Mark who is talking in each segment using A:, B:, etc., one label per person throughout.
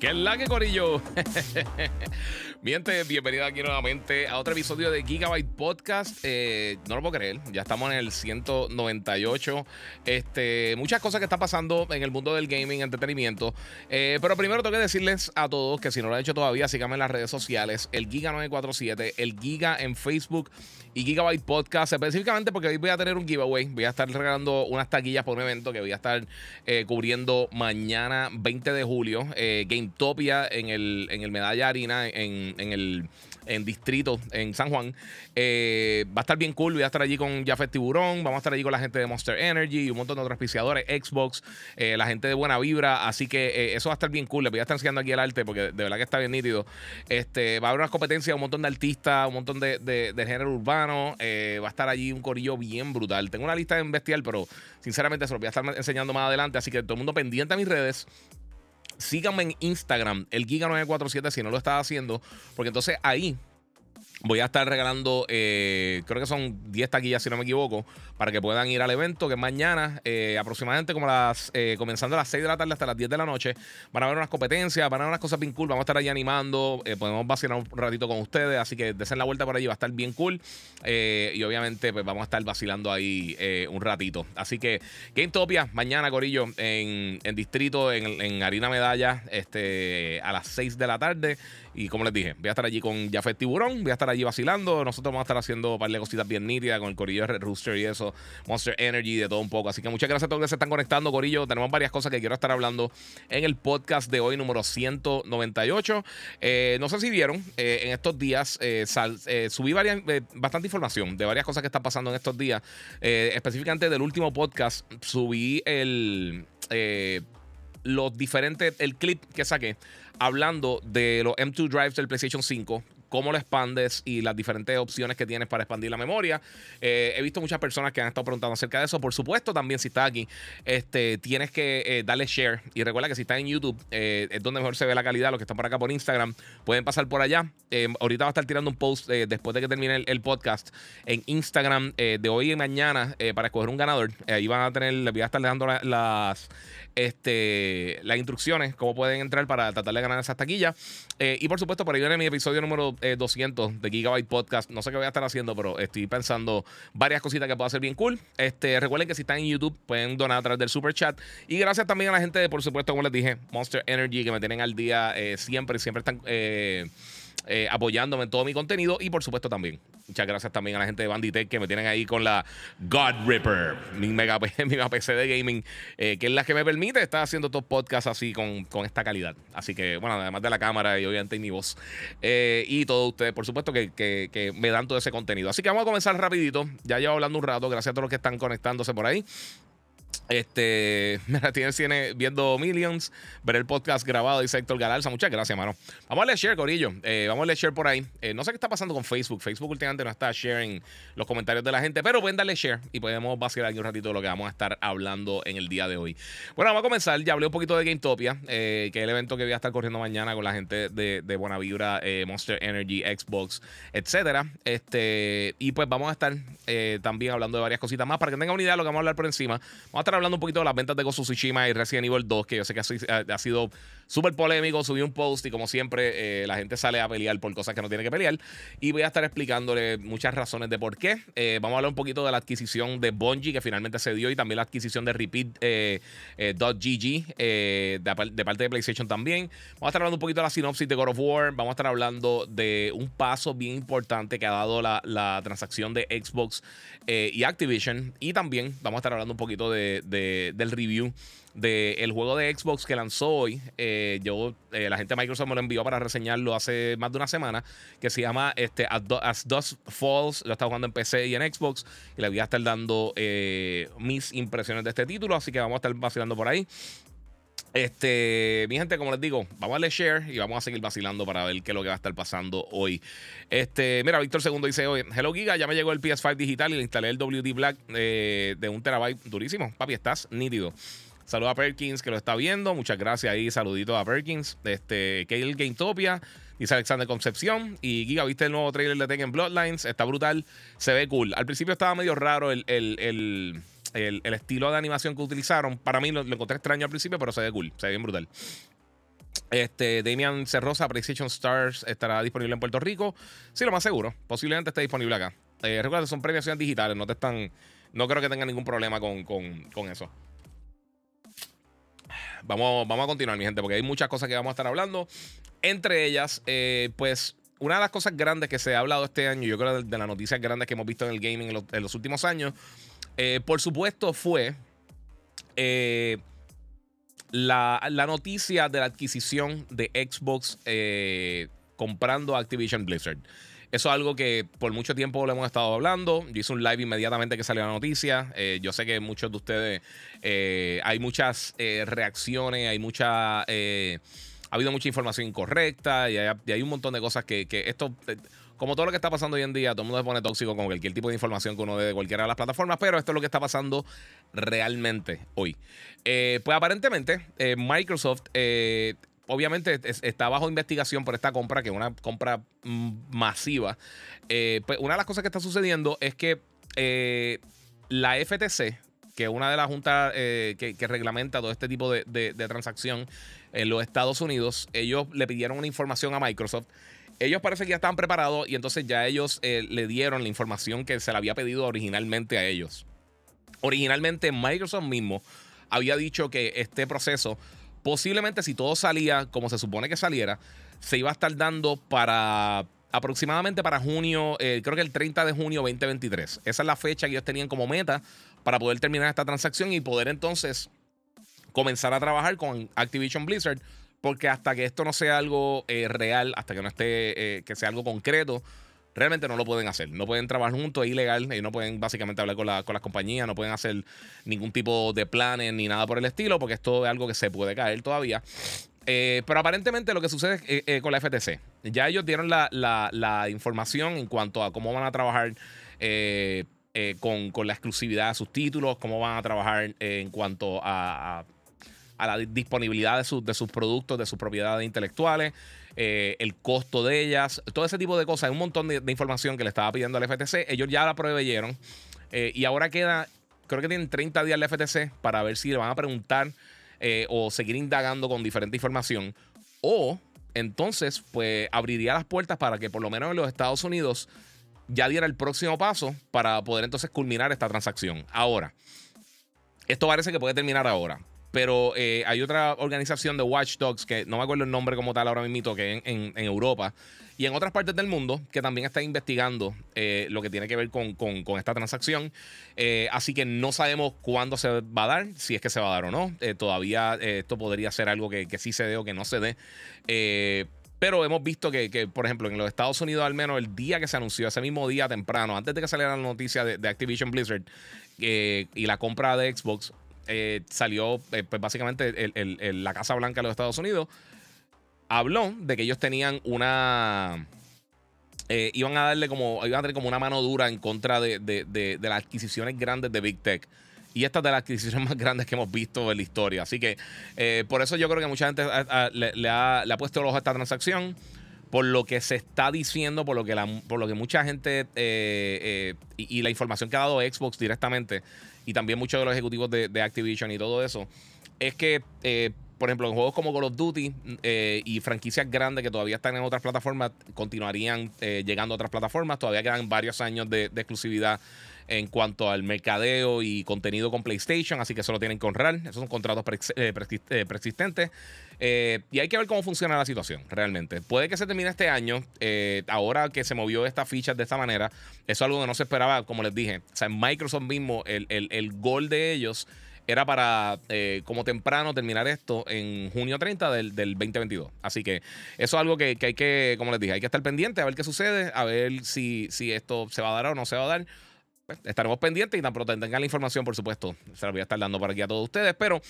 A: ¿Qué es la que corillo? Miente, bienvenido aquí nuevamente a otro episodio de Gigabyte Podcast. Eh, no lo puedo creer, ya estamos en el 198. Este, muchas cosas que están pasando en el mundo del gaming, entretenimiento. Eh, pero primero tengo que decirles a todos que si no lo han hecho todavía, síganme en las redes sociales, el Giga947, el Giga en Facebook y Gigabyte Podcast, específicamente porque hoy voy a tener un giveaway. Voy a estar regalando unas taquillas por un evento que voy a estar eh, cubriendo mañana 20 de julio, GameTopia en el, en el Medalla Harina en en, el en Distrito, en San Juan. Eh, va a estar bien cool. Voy a estar allí con Jafet Tiburón. Vamos a estar allí con la gente de Monster Energy y un montón de otros auspiciadores, Xbox, eh, la gente de Buena Vibra. Así que eh, eso va a estar bien cool. Les voy a estar enseñando aquí el arte porque de verdad que está bien nítido. Este, va a haber unas competencias, un montón de artistas, un montón de, de, género urbano. va a estar allí un corillo bien brutal. Tengo una lista en bestial, pero sinceramente se lo voy a estar enseñando más adelante. Así que todo el mundo pendiente a mis redes. Síganme en Instagram, el Giga947, si no lo estás haciendo, porque entonces ahí Voy a estar regalando, eh, creo que son 10 taquillas, si no me equivoco, para que puedan ir al evento, que mañana, eh, aproximadamente como las, eh, comenzando a las 6 de la tarde hasta las 10 de la noche. Van a haber unas competencias, van a haber unas cosas bien cool. Vamos a estar allí animando, podemos vacilar un ratito con ustedes, así que desen la vuelta por allí, va a estar bien cool. y obviamente, pues vamos a estar vacilando ahí un ratito. Así que, GameTopia, mañana, Corillo, en, en Distrito, en, en Harina Medalla, este, a las 6 de la tarde. Y como les dije, voy a estar allí con Jafet Tiburón, voy a estar allí vacilando. Nosotros vamos a estar haciendo un par de cositas bien nítidas con el corillo Rooster y eso, Monster Energy, de todo un poco. Así que muchas gracias a todos los que se están conectando, corillo. Tenemos varias cosas que quiero estar hablando en el podcast de hoy, número 198. Eh, no sé si vieron, eh, en estos días eh, subí varias, bastante información de varias cosas que están pasando en estos días. específicamente del último podcast, subí el los diferentes, el clip que saqué hablando de los M2 Drives del PlayStation 5 cómo lo expandes y las diferentes opciones que tienes para expandir la memoria. Eh, he visto muchas personas que han estado preguntando acerca de eso. Por supuesto, también si estás aquí, este, tienes que eh, darle share. Y recuerda que si estás en YouTube, eh, es donde mejor se ve la calidad. Los que están por acá por Instagram pueden pasar por allá. ahorita va a estar tirando un post después de que termine el, podcast en Instagram de hoy y mañana para escoger un ganador. ahí van a tener, les voy a estar dando las, este, las instrucciones, cómo pueden entrar para tratar de ganar esas taquillas. y por supuesto, por ahí viene mi episodio número 200 eh, de Gigabyte Podcast. No sé qué voy a estar haciendo, pero estoy pensando varias cositas que puedo hacer bien cool. Este, recuerden que si están en YouTube pueden donar a través del super chat. Y gracias también a la gente de, por supuesto, como les dije, Monster Energy, que me tienen al día eh, siempre, siempre están... Eh, eh, apoyándome en todo mi contenido. Y por supuesto también, muchas gracias también a la gente de Banditech que me tienen ahí con la God Ripper, mi mega, PC de gaming, eh, que es la que me permite estar haciendo estos podcasts así con, con, esta calidad. Así que, bueno, además de la cámara y obviamente mi voz. Eh, y todos ustedes, por supuesto, que, que, que, me dan todo ese contenido. Así que vamos a comenzar rapidito. Ya llevo hablando un rato, gracias a todos los que están conectándose por ahí. Este, me tiene viendo Millions, ver el podcast grabado, dice Héctor Galarza. Muchas gracias, mano. Vamos a leer share, Corillo. Eh, vamos a leer share por ahí. Eh, no sé qué está pasando con Facebook. Facebook últimamente no está sharing los comentarios de la gente, pero pueden darle share y podemos vacilar aquí un ratito de lo que vamos a estar hablando en el día de hoy. Bueno, vamos a comenzar. Ya hablé un poquito de GameTopia, eh, que es el evento que voy a estar corriendo mañana con la gente de, de Vibra, Monster Energy, Xbox, etcétera. Este, y pues vamos a estar también hablando de varias cositas más para que tengan una idea de lo que vamos a hablar por encima. Vamos a estar hablando un poquito de las ventas de of Tsushima y Resident Evil 2, que yo sé que ha, sido súper polémico. Subí un post y, como siempre, eh, la gente sale a pelear por cosas que no tiene que pelear. Y voy a estar explicándole muchas razones de por qué. Eh, vamos a hablar un poquito de la adquisición de Bungie, que finalmente se dio, y también la adquisición de Repeat.gg eh, de, de, parte de PlayStation también. Vamos a estar hablando un poquito de la sinopsis de God of War. Vamos a estar hablando de un paso bien importante que ha dado la, la transacción de Xbox y Activision. Y también vamos a estar hablando un poquito de del review del juego de Xbox que lanzó hoy. Eh, yo, eh, la gente de Microsoft me lo envió para reseñarlo hace más de una semana, que se llama este, As, Dust Falls. Lo estaba jugando en PC y en Xbox. Y le voy a estar dando eh, mis impresiones de este título, así que vamos a estar vacilando por ahí. Este, mi gente, como les digo, vamos a darle share y vamos a seguir vacilando para ver qué es lo que va a estar pasando hoy. Este, mira, Víctor Segundo dice hoy, Hello Giga, ya me llegó el PS5 digital y le instalé el WD Black de un terabyte durísimo. Papi, estás nítido. Saludos a Perkins que lo está viendo. Muchas gracias ahí. Saluditos a Perkins. Este, Kale Gametopia. Dice Alexander Concepción. Y Giga, ¿viste el nuevo trailer de Tekken Bloodlines? Está brutal. Se ve cool. Al principio estaba medio raro el, estilo de animación que utilizaron. Para mí lo, encontré extraño al principio, pero se ve cool. Se ve bien brutal. Este, Damian Cerrosa, PlayStation Stars, estará disponible en Puerto Rico. Sí, lo más seguro. Posiblemente esté disponible acá. Eh, recuerda, son premiaciones digitales, no te están. No creo que tengan ningún problema con, con eso. Vamos, vamos a continuar, mi gente, porque hay muchas cosas que vamos a estar hablando. Entre ellas, eh, pues, una de las cosas grandes que se ha hablado este año, yo creo de, las noticias grandes que hemos visto en el gaming en, los, últimos años, eh, por supuesto, fue eh, la, la, noticia de la adquisición de Xbox comprando Activision Blizzard. Eso es algo que por mucho tiempo lo hemos estado hablando. Yo hice un live inmediatamente que salió la noticia. Eh, yo sé que muchos de ustedes eh, hay muchas eh, reacciones, hay mucha. ha habido mucha información incorrecta y hay, un montón de cosas que, esto. Como todo lo que está pasando hoy en día, todo el mundo se pone tóxico con cualquier tipo de información que uno dé de cualquiera de las plataformas, pero esto es lo que está pasando realmente hoy. pues aparentemente, Microsoft obviamente está bajo investigación por esta compra, que es una compra mm, masiva. Eh, pues una de las cosas que está sucediendo es que eh, la FTC, que es una de las juntas eh, que, reglamenta todo este tipo de, transacción en los Estados Unidos, ellos le pidieron una información a Microsoft. Ellos parece que ya estaban preparados y entonces ya ellos le dieron la información que se le había pedido originalmente a ellos. Originalmente Microsoft mismo había dicho que este proceso Posiblemente si todo salía como se supone que saliera, se iba a estar dando para aproximadamente para junio, eh, creo que el 30 de junio 2023. Esa es la fecha que ellos tenían como meta para poder terminar esta transacción y poder entonces comenzar a trabajar con Activision Blizzard. Porque hasta que esto no sea algo eh, real, hasta que no esté, eh, que sea algo concreto, realmente no lo pueden hacer. No pueden trabajar juntos, es ilegal. y no pueden básicamente hablar con, la, con las compañías, no pueden hacer ningún tipo de planes ni nada por el estilo, porque esto es algo que se puede caer todavía. Eh, pero aparentemente lo que sucede eh, eh, con la FTC, ya ellos dieron la, información en cuanto a cómo van a trabajar con, la exclusividad de sus títulos, cómo van a trabajar en cuanto a, la disponibilidad de, de sus productos, de sus propiedades intelectuales. Eh, el costo de ellas, todo ese tipo de cosas. Un montón de, información que le estaba pidiendo al FTC. Ellos ya la proveyeron eh, y ahora queda, creo que tienen 30 días el FTC para ver si le van a preguntar eh, o seguir indagando con diferente información. O entonces, pues abriría las puertas para que por lo menos en los Estados Unidos ya diera el próximo paso para poder entonces culminar esta transacción. Ahora, esto parece que puede terminar ahora. Pero eh, hay otra organización de watchdogs, que no me acuerdo el nombre como tal ahora mismo, que en, en, Europa y en otras partes del mundo que también está investigando eh, lo que tiene que ver con, esta transacción. Eh, así que no sabemos cuándo se va a dar, si es que se va a dar o no. todavía esto podría ser algo que, sí se dé o que no se dé. pero hemos visto que, por ejemplo, en los Estados Unidos, al menos el día que se anunció, ese mismo día temprano, antes de que saliera la noticia de Activision Blizzard y la compra de Xbox, eh, salió, eh, pues básicamente, la Casa Blanca de los Estados Unidos habló de que ellos tenían una. Eh, iban a darle como. Iban a tener como una mano dura en contra de, las adquisiciones grandes de Big Tech. Y esta es de las adquisiciones más grandes que hemos visto en la historia. Así que por eso yo creo que mucha gente le, ha, puesto el ojo a esta transacción. Por lo que se está diciendo, por lo que, por lo que mucha gente y, la información que ha dado Xbox directamente y también muchos de los ejecutivos de, Activision y todo eso, es que, eh, por ejemplo, en juegos como Call of Duty eh, y franquicias grandes que todavía están en otras plataformas, continuarían eh, llegando a otras plataformas. Todavía quedan varios años de, exclusividad en cuanto al mercadeo y contenido con PlayStation, así que eso lo tienen que honrar. Esos son contratos persistentes. y hay que ver cómo funciona la situación realmente. Puede que se termine este año. ahora que se movió esta ficha de esta manera, eso es algo que no se esperaba, como les dije. O sea, en Microsoft mismo, el, el, el gol de ellos era para eh, como temprano terminar esto en junio 30 del, 2022. Así que eso es algo que, hay que, como les dije, hay que estar pendiente a ver qué sucede, a ver si, si esto se va a dar o no se va a dar. Pues, estaremos pendientes y tan pronto tengan la información, por supuesto, se la voy a estar dando por aquí a todos ustedes. Pero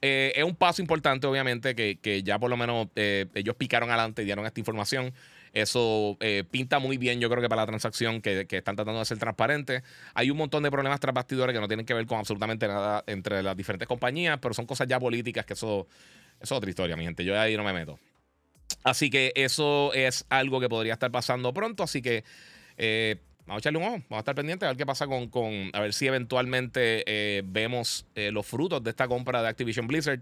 A: eh, es un paso importante, obviamente, que, ya por lo menos eh, ellos picaron adelante y dieron esta información. Eso eh, pinta muy bien, yo creo que para la transacción que, están tratando de ser transparente. Hay un montón de problemas tras bastidores que no tienen que ver con absolutamente nada entre las diferentes compañías, pero son cosas ya políticas que eso, es otra historia, mi gente. Yo ahí no me meto. Así que eso es algo que podría estar pasando pronto. Así que vamos a echarle un ojo, vamos a estar pendientes a ver qué pasa con, con a ver si eventualmente eh, vemos eh, los frutos de esta compra de Activision Blizzard.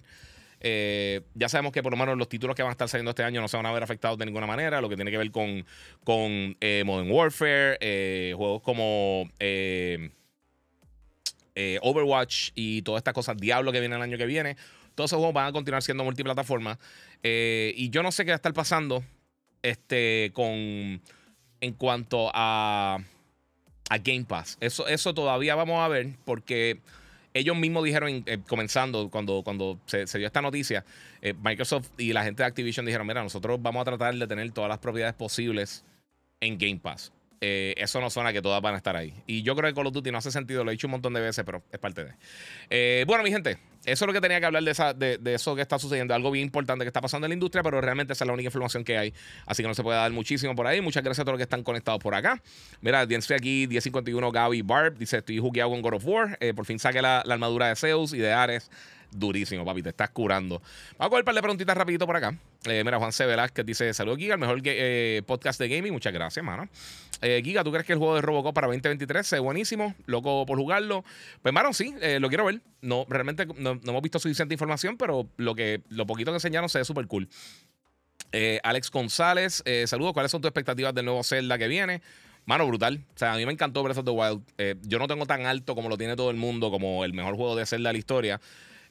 A: Eh, ya sabemos que por lo menos los títulos que van a estar saliendo este año no se van a ver afectados de ninguna manera, lo que tiene que ver con, con Modern Warfare, juegos como Overwatch y todas estas cosas, Diablo que viene el año que viene. Todos esos juegos van a continuar siendo multiplataforma. y yo no sé qué va a estar pasando este, con en cuanto a a Game Pass. Eso, eso todavía vamos a ver porque ellos mismos dijeron, eh, comenzando cuando, cuando se, dio esta noticia, eh, Microsoft y la gente de Activision dijeron, mira, nosotros vamos a tratar de tener todas las propiedades posibles en Game Pass. Eh, eso no suena que todas van a estar ahí. Y yo creo que Call of Duty no hace sentido, lo he dicho un montón de veces, pero es parte de. Eh, bueno, mi gente, eso es lo que tenía que hablar de, esa, de, eso que está sucediendo, algo bien importante que está pasando en la industria, pero realmente esa es la única información que hay. Así que no se puede dar muchísimo por ahí. Muchas gracias a todos los que están conectados por acá. Mira, estoy aquí, 1051 Gaby Barb, dice: Estoy jugueado con God of War. Eh, por fin saqué la, la armadura de Zeus y de Ares durísimo, papi. Te estás curando. Vamos a coger un par de preguntitas rapidito por acá. Eh, mira, Juan C. Velázquez dice: Saludos, Giga, el mejor eh, podcast de gaming. Muchas gracias, mano. Eh, Giga, ¿tú crees que el juego de Robocop para 2023 es buenísimo? Loco por jugarlo. Pues, mano, sí, lo quiero ver. No, realmente no, hemos visto suficiente información, pero lo, que, lo poquito que enseñaron se ve súper cool. Alex González, saludos. ¿Cuáles son tus expectativas del nuevo Zelda que viene? Mano, brutal. O sea, a mí me encantó Breath of the Wild. yo no tengo tan alto como lo tiene todo el mundo, como el mejor juego de Zelda de la historia.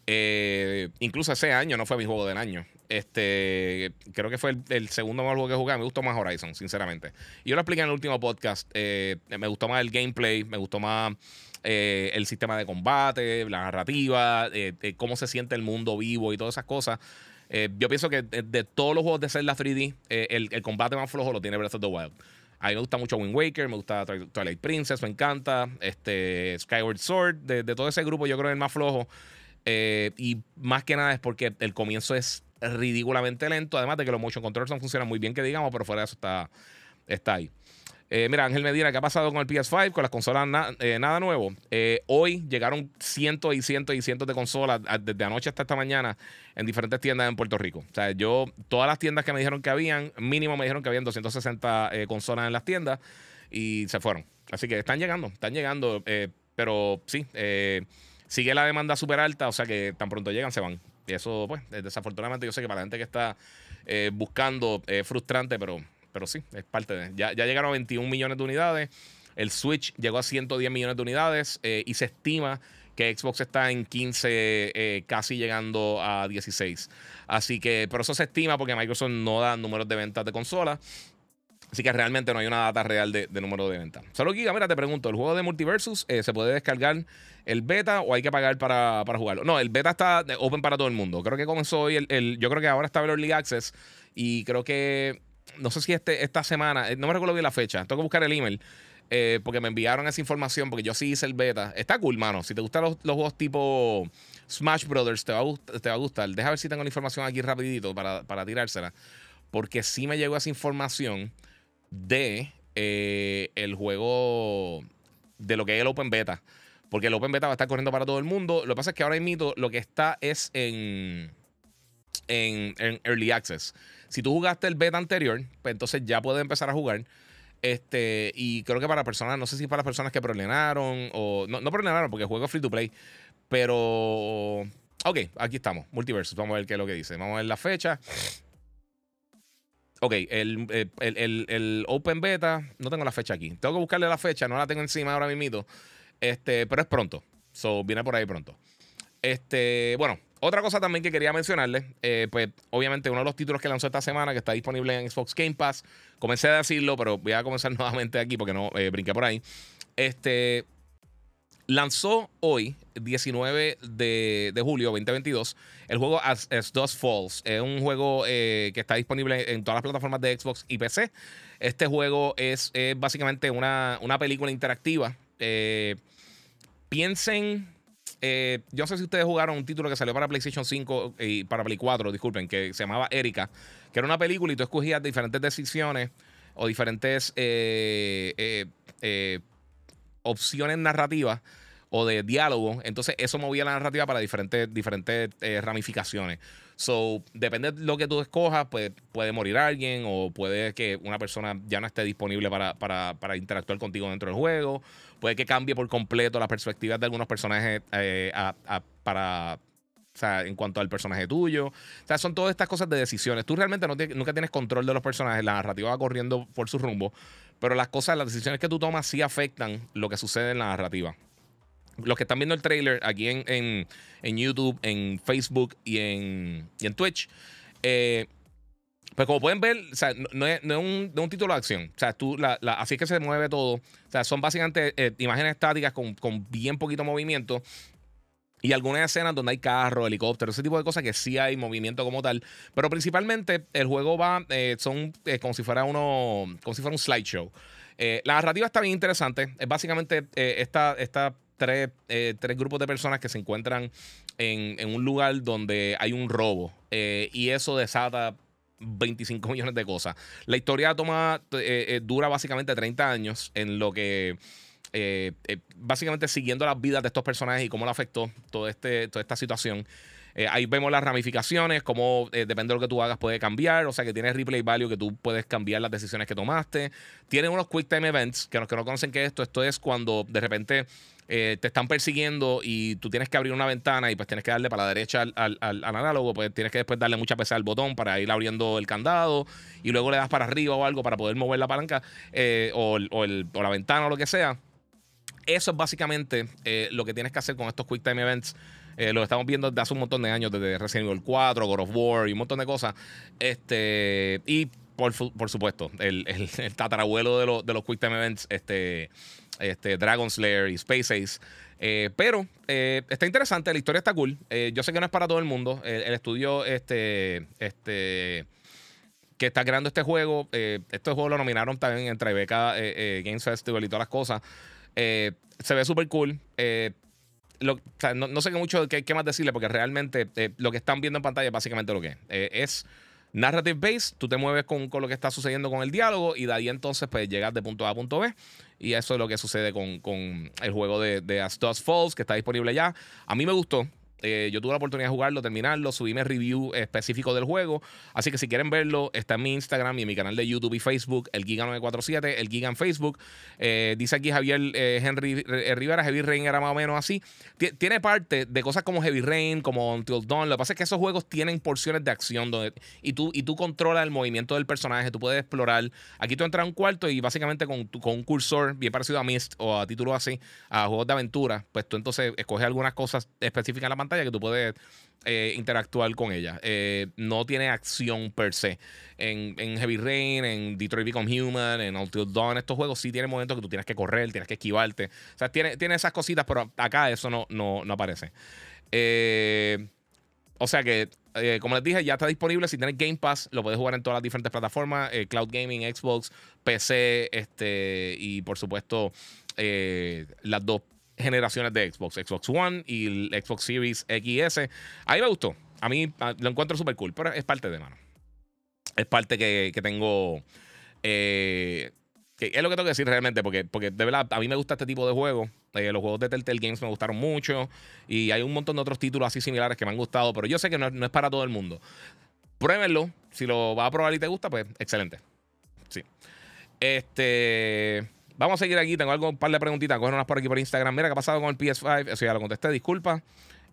A: Eh, incluso ese año no fue mi juego del año. Este, creo que fue el, segundo mejor juego que jugué. Me gustó más Horizon, sinceramente. Yo lo expliqué en el último podcast. Eh, me gustó más el gameplay, me gustó más eh, el sistema de combate, la narrativa, cómo se siente el mundo vivo y todas esas cosas. yo pienso que de, todos los juegos de Zelda 3D, el, combate más flojo lo tiene Breath of the Wild. A mí me gusta mucho Wind Waker, me gusta Twilight Princess, me encanta. Este, Skyward Sword, de, de todo ese grupo, yo creo que es el más flojo. Eh, y más que nada es porque el comienzo es ridículamente lento. Además de que los motion controls no funcionan muy bien, que digamos, pero fuera de eso está, está ahí. Eh, mira, Ángel Medina, ¿qué ha pasado con el PS5? Con las consolas eh, nada nuevo. hoy llegaron cientos y cientos y cientos de consolas desde anoche hasta esta mañana en diferentes tiendas en Puerto Rico. O sea, yo, todas las tiendas que me dijeron que habían, mínimo me dijeron que habían 260 consolas en las tiendas y se fueron. Así que están llegando, están llegando. pero sí, sigue la demanda súper alta, o sea que tan pronto llegan se van. Y eso, pues, desafortunadamente yo sé que para la gente que está eh, buscando es frustrante, pero, pero sí, es parte de... Ya, ya llegaron a 21 millones de unidades, el Switch llegó a 110 millones de unidades eh, y se estima que Xbox está en 15, eh, casi llegando a 16. Así que, pero eso se estima porque Microsoft no da números de ventas de consolas. Así que realmente no hay una data real de, número de ventas. Solo Giga, mira, te pregunto, ¿el juego de Multiversus se puede descargar el beta o hay que pagar para, jugarlo? No, el beta está open para todo el mundo. Creo que comenzó hoy el, yo creo que ahora está el Early Access y creo que no sé si este, esta semana, eh, no me recuerdo bien la fecha, tengo que buscar el email. Eh, porque me enviaron esa información, porque yo sí hice el beta. Está cool, mano. Si te gustan los, juegos tipo Smash Brothers, te va, a, te va a gustar. Deja ver si tengo la información aquí rapidito para, para tirársela. Porque sí me llegó esa información de eh, el juego, de lo que es el Open Beta. Porque el Open Beta va a estar corriendo para todo el mundo. Lo que pasa es que ahora mismo lo que está es en, en, Early Access. Si tú jugaste el beta anterior, pues entonces ya puedes empezar a jugar. Este, y creo que para personas, no sé si para personas que prolenaron o. No, no porque el juego es free to play. Pero. Ok, aquí estamos. Multiversus. Vamos a ver qué es lo que dice. Vamos a ver la fecha. Ok, el, el, Open Beta, no tengo la fecha aquí. Tengo que buscarle la fecha, no la tengo encima ahora mismo. Este, pero es pronto. So, viene por ahí pronto. Este, bueno, otra cosa también que quería mencionarles, eh, pues obviamente uno de los títulos que lanzó esta semana, que está disponible en Xbox Game Pass, comencé a decirlo, pero voy a comenzar nuevamente aquí porque no eh, brinqué por ahí. Este, lanzó hoy, 19 de, julio 2022, el juego As, As Dust Falls. Es un juego eh, que está disponible en todas las plataformas de Xbox y PC. Este juego es, básicamente una, una, película interactiva. Eh, piensen. Eh, yo no sé si ustedes jugaron un título que salió para PlayStation 5 y para Play 4, disculpen, que se llamaba Erika, que era una película y tú escogías diferentes decisiones o diferentes opciones narrativas o de diálogo. Entonces, eso movía la narrativa para diferentes, diferentes eh, ramificaciones. So, depende de lo que tú escojas, pues puede morir alguien o puede que una persona ya no esté disponible para, para, interactuar contigo dentro del juego. Puede que cambie por completo las perspectivas de algunos personajes eh, para. O sea, en cuanto al personaje tuyo. O sea, son todas estas cosas de decisiones. Tú realmente no nunca tienes control de los personajes. La narrativa va corriendo por su rumbo. Pero las cosas, las decisiones que tú tomas sí afectan lo que sucede en la narrativa. Los que están viendo el trailer aquí en, YouTube, en Facebook y en, en Twitch, eh, pues como pueden ver, o sea, no, es, un, título de acción. O sea, tú, así es que se mueve todo. O sea, son básicamente eh, imágenes estáticas con, con, bien poquito movimiento. Y algunas escenas donde hay carro, helicóptero, ese tipo de cosas que sí hay movimiento como tal. Pero principalmente el juego va, eh, son eh, como si fuera uno, como si fuera un slideshow. Eh, la narrativa está bien interesante. Es básicamente esta, tres, tres, grupos de personas que se encuentran en, en un lugar donde hay un robo. y eso desata 25 millones de cosas. La historia toma, dura básicamente 30 años en lo que eh, eh, básicamente siguiendo las vidas de estos personajes y cómo le afectó todo este, toda esta situación. Eh, ahí vemos las ramificaciones, cómo depende de lo que tú hagas puede cambiar. O sea que tiene replay value que tú puedes cambiar las decisiones que tomaste. Tiene unos quick time events que los que no conocen que esto, esto es cuando de repente te están persiguiendo y tú tienes que abrir una ventana y pues tienes que darle para la derecha al, análogo, pues tienes que después darle mucha pesa al botón para ir abriendo el candado y luego le das para arriba o algo para poder mover la palanca o la ventana o lo que sea. Eso es básicamente eh, lo que tienes que hacer con estos Quick Time Events. Eh, lo estamos viendo desde hace un montón de años, desde Resident Evil 4, God of War y un montón de cosas. Este, y por, supuesto, el, tatarabuelo de, de, los Quick Time Events, este, este, Dragon Slayer y Space Ace. Eh, pero está interesante, la historia está cool. yo sé que no es para todo el mundo. El, estudio este, este, que está creando este juego, este juego lo nominaron también en Tribeca Games Festival y todas las cosas. Eh, se ve súper cool. Eh, no, sé qué mucho qué, más decirle, porque realmente eh, lo que están viendo en pantalla es básicamente lo que es. es narrative based, tú te mueves con, lo que está sucediendo con el diálogo y de ahí entonces pues llegas de punto A a punto B. Y eso es lo que sucede con, el juego de, de As Falls, que está disponible ya. A mí me gustó. Eh, yo tuve la oportunidad de jugarlo, terminarlo, subirme review específico del juego. Así que si quieren verlo, está en mi Instagram y en mi canal de YouTube y Facebook, el Giga947, el Giga en Facebook. Eh, dice aquí Javier eh, Henry Rivera, Heavy Rain era más o menos así. tiene parte de cosas como Heavy Rain, como Until Dawn. Lo que pasa es que esos juegos tienen porciones de acción donde, y, tú, y tú controlas el movimiento del personaje, tú puedes explorar. Aquí tú entras a un cuarto y básicamente con, con un cursor bien parecido a Myst o a títulos así, a juegos de aventura, pues tú entonces escoges algunas cosas específicas en la pantalla que tú puedes eh, interactuar con ella. Eh, no tiene acción per se. En, Heavy Rain, en Detroit Become Human, en Until Dawn, estos juegos sí tienen momentos que tú tienes que correr, tienes que esquivarte. O sea, tiene, tiene esas cositas, pero acá eso no, no, aparece. Eh, o sea que, como les dije, ya está disponible. Si tienes Game Pass, lo puedes jugar en todas las diferentes plataformas: Cloud Gaming, Xbox, PC, este, y por supuesto, las dos generaciones de Xbox, Xbox One y el Xbox Series XS. A mí me gustó. A mí ah, lo encuentro súper cool, pero es parte de mano. Es parte que, tengo. Eh, que es lo que tengo que decir realmente, porque, porque de verdad a mí me gusta este tipo de juegos. Eh, los juegos de Telltale Games me gustaron mucho. Y hay un montón de otros títulos así similares que me han gustado, pero yo sé que no, no es para todo el mundo. Pruébenlo. Si lo vas a probar y te gusta, pues excelente. Sí. Este. Vamos a seguir aquí. Tengo algo, un par de preguntitas. unas por aquí por Instagram. Mira, ¿qué ha pasado con el PS5? Eso ya lo contesté, disculpa.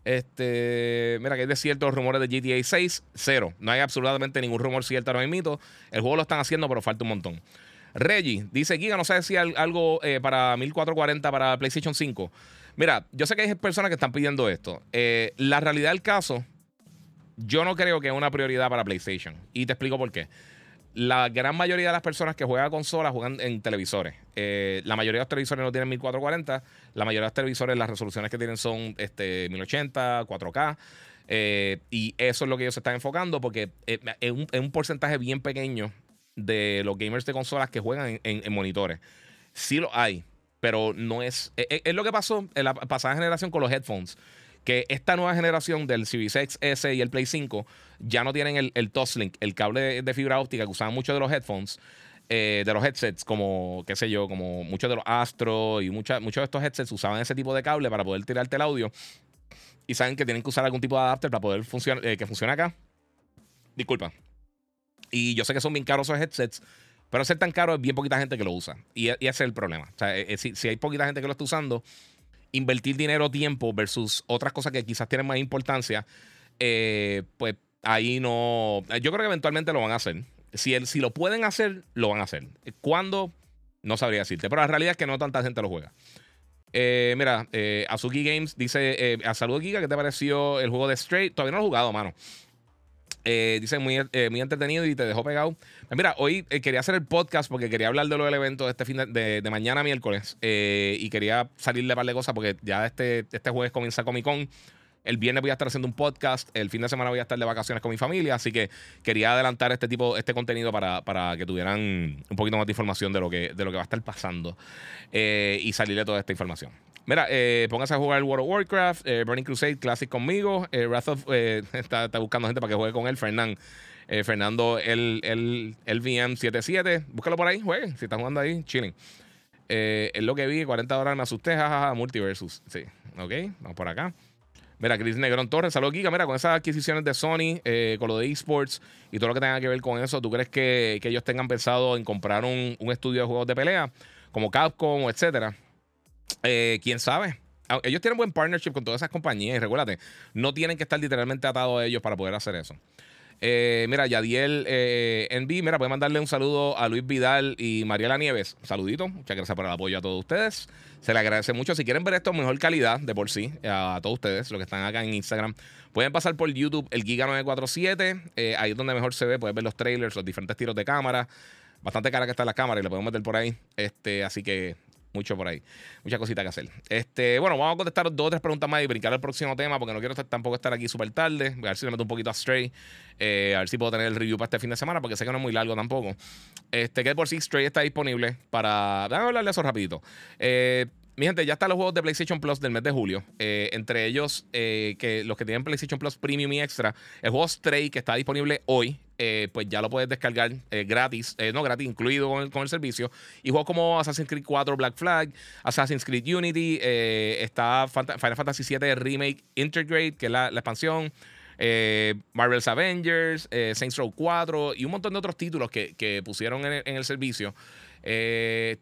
A: Este, mira, que hay de ciertos los rumores de GTA 6. Cero. No hay absolutamente ningún rumor cierto ahora mismo. El juego lo están haciendo, pero falta un montón. Reggie dice: Giga, no sé si algo eh, para 1440 para PlayStation 5. Mira, yo sé que hay personas que están pidiendo esto. Eh, la realidad del caso, yo no creo que es una prioridad para PlayStation. Y te explico por qué. La gran mayoría de las personas que juegan consolas juegan en televisores. Eh, la mayoría de los televisores no tienen 1440. La mayoría de los televisores, las resoluciones que tienen son este, 1080, 4K. Eh, y eso es lo que ellos se están enfocando porque es un, porcentaje bien pequeño de los gamers de consolas que juegan en, monitores. Sí lo hay, pero no es. Es, lo que pasó en la pasada generación con los headphones que esta nueva generación del Series S y el Play 5 ya no tienen el, el Toslink, el cable de, fibra óptica que usaban muchos de los headphones. Eh, de los headsets, como, qué sé yo, como muchos de los Astro y muchos de estos headsets usaban ese tipo de cable para poder tirarte el audio. Y saben que tienen que usar algún tipo de adapter para poder funcionar, eh, que funcione acá. Disculpa. Y yo sé que son bien caros esos headsets, pero ser tan caro es bien poquita gente que lo usa. Y, ese es el problema. O sea, eh, si, si, hay poquita gente que lo está usando, invertir dinero o tiempo versus otras cosas que quizás tienen más importancia, eh, pues ahí no. Yo creo que eventualmente lo van a hacer. Si, el, si lo pueden hacer, lo van a hacer. ¿Cuándo? No sabría decirte. Pero la realidad es que no tanta gente lo juega. Eh, mira, eh, Azuki Games dice: eh, A salud, Giga, ¿qué te pareció el juego de Straight? Todavía no lo he jugado, mano. Eh, dice muy, eh, muy entretenido y te dejó pegado. Pues mira, hoy eh, quería hacer el podcast porque quería hablar de lo del evento de este fin de, mañana miércoles y quería salirle par de cosas porque ya este, este jueves comienza Comic Con. El viernes voy a estar haciendo un podcast. El fin de semana voy a estar de vacaciones con mi familia. Así que quería adelantar este tipo, este contenido para, para que tuvieran un poquito más de información de lo que, de lo que va a estar pasando y salirle toda esta información. Mira, eh, póngase a jugar World of Warcraft, eh, Burning Crusade Classic conmigo. Eh, Wrath of, eh, está, buscando gente para que juegue con él, Fernando. Fernando, el, el, el VM77. Búscalo por ahí, jueguen. Si están jugando ahí, chilling. es lo que vi, 40 horas me asusté, jajaja, Multiversus. Sí, ok, vamos por acá. Mira, Chris Negrón Torres, saludos Giga. Mira, con esas adquisiciones de Sony, con lo de esports y todo lo que tenga que ver con eso, ¿tú crees que, que ellos tengan pensado en comprar un, un estudio de juegos de pelea como Capcom, etcétera? Eh, ¿Quién sabe? Ellos tienen buen partnership con todas esas compañías y recuérdate, no tienen que estar literalmente atados a ellos para poder hacer eso. Eh, mira, Yadiel eh, Envy, mira, puede mandarle un saludo a Luis Vidal y Mariela Nieves. saludito, muchas gracias por el apoyo a todos ustedes. Se le agradece mucho. Si quieren ver esto en mejor calidad de por sí, a todos ustedes, los que están acá en Instagram, pueden pasar por YouTube, el Giga947. Eh, ahí es donde mejor se ve, pueden ver los trailers, los diferentes tiros de cámara. Bastante cara que está la cámara y le podemos meter por ahí. Este, así que mucho por ahí. Muchas cositas que hacer. Este, bueno, vamos a contestar dos o tres preguntas más y brincar al próximo tema porque no quiero tampoco estar aquí súper tarde. Voy a ver si le meto un poquito a Stray. Eh, a ver si puedo tener el review para este fin de semana porque sé que no es muy largo tampoco. Este, que por sí Stray está disponible para. Déjame hablarle eso rapidito. Eh, mi gente, ya están los juegos de PlayStation Plus del mes de julio. Eh, entre ellos, que los que tienen PlayStation Plus Premium y Extra, el juego Stray, que está disponible hoy, eh, pues ya lo puedes descargar eh, gratis, eh, no gratis, incluido con el, servicio. Y juegos como Assassin's Creed 4 Black Flag, Assassin's Creed Unity, está Final Fantasy VII Remake Integrate, que es la, expansión. Marvel's Avengers, Saints Row 4 y un montón de otros títulos que, pusieron en el, servicio.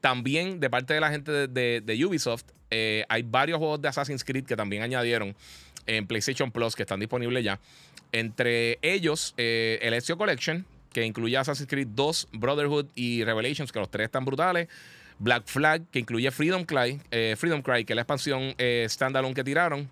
A: también de parte de la gente de, Ubisoft, hay varios juegos de Assassin's Creed que también añadieron en PlayStation Plus que están disponibles ya. Entre ellos, eh, el Ezio Collection, que incluye Assassin's Creed 2, Brotherhood y Revelations, que los tres están brutales. Black Flag, que incluye Freedom Cry, eh, Freedom Cry que es la expansión eh, standalone que tiraron.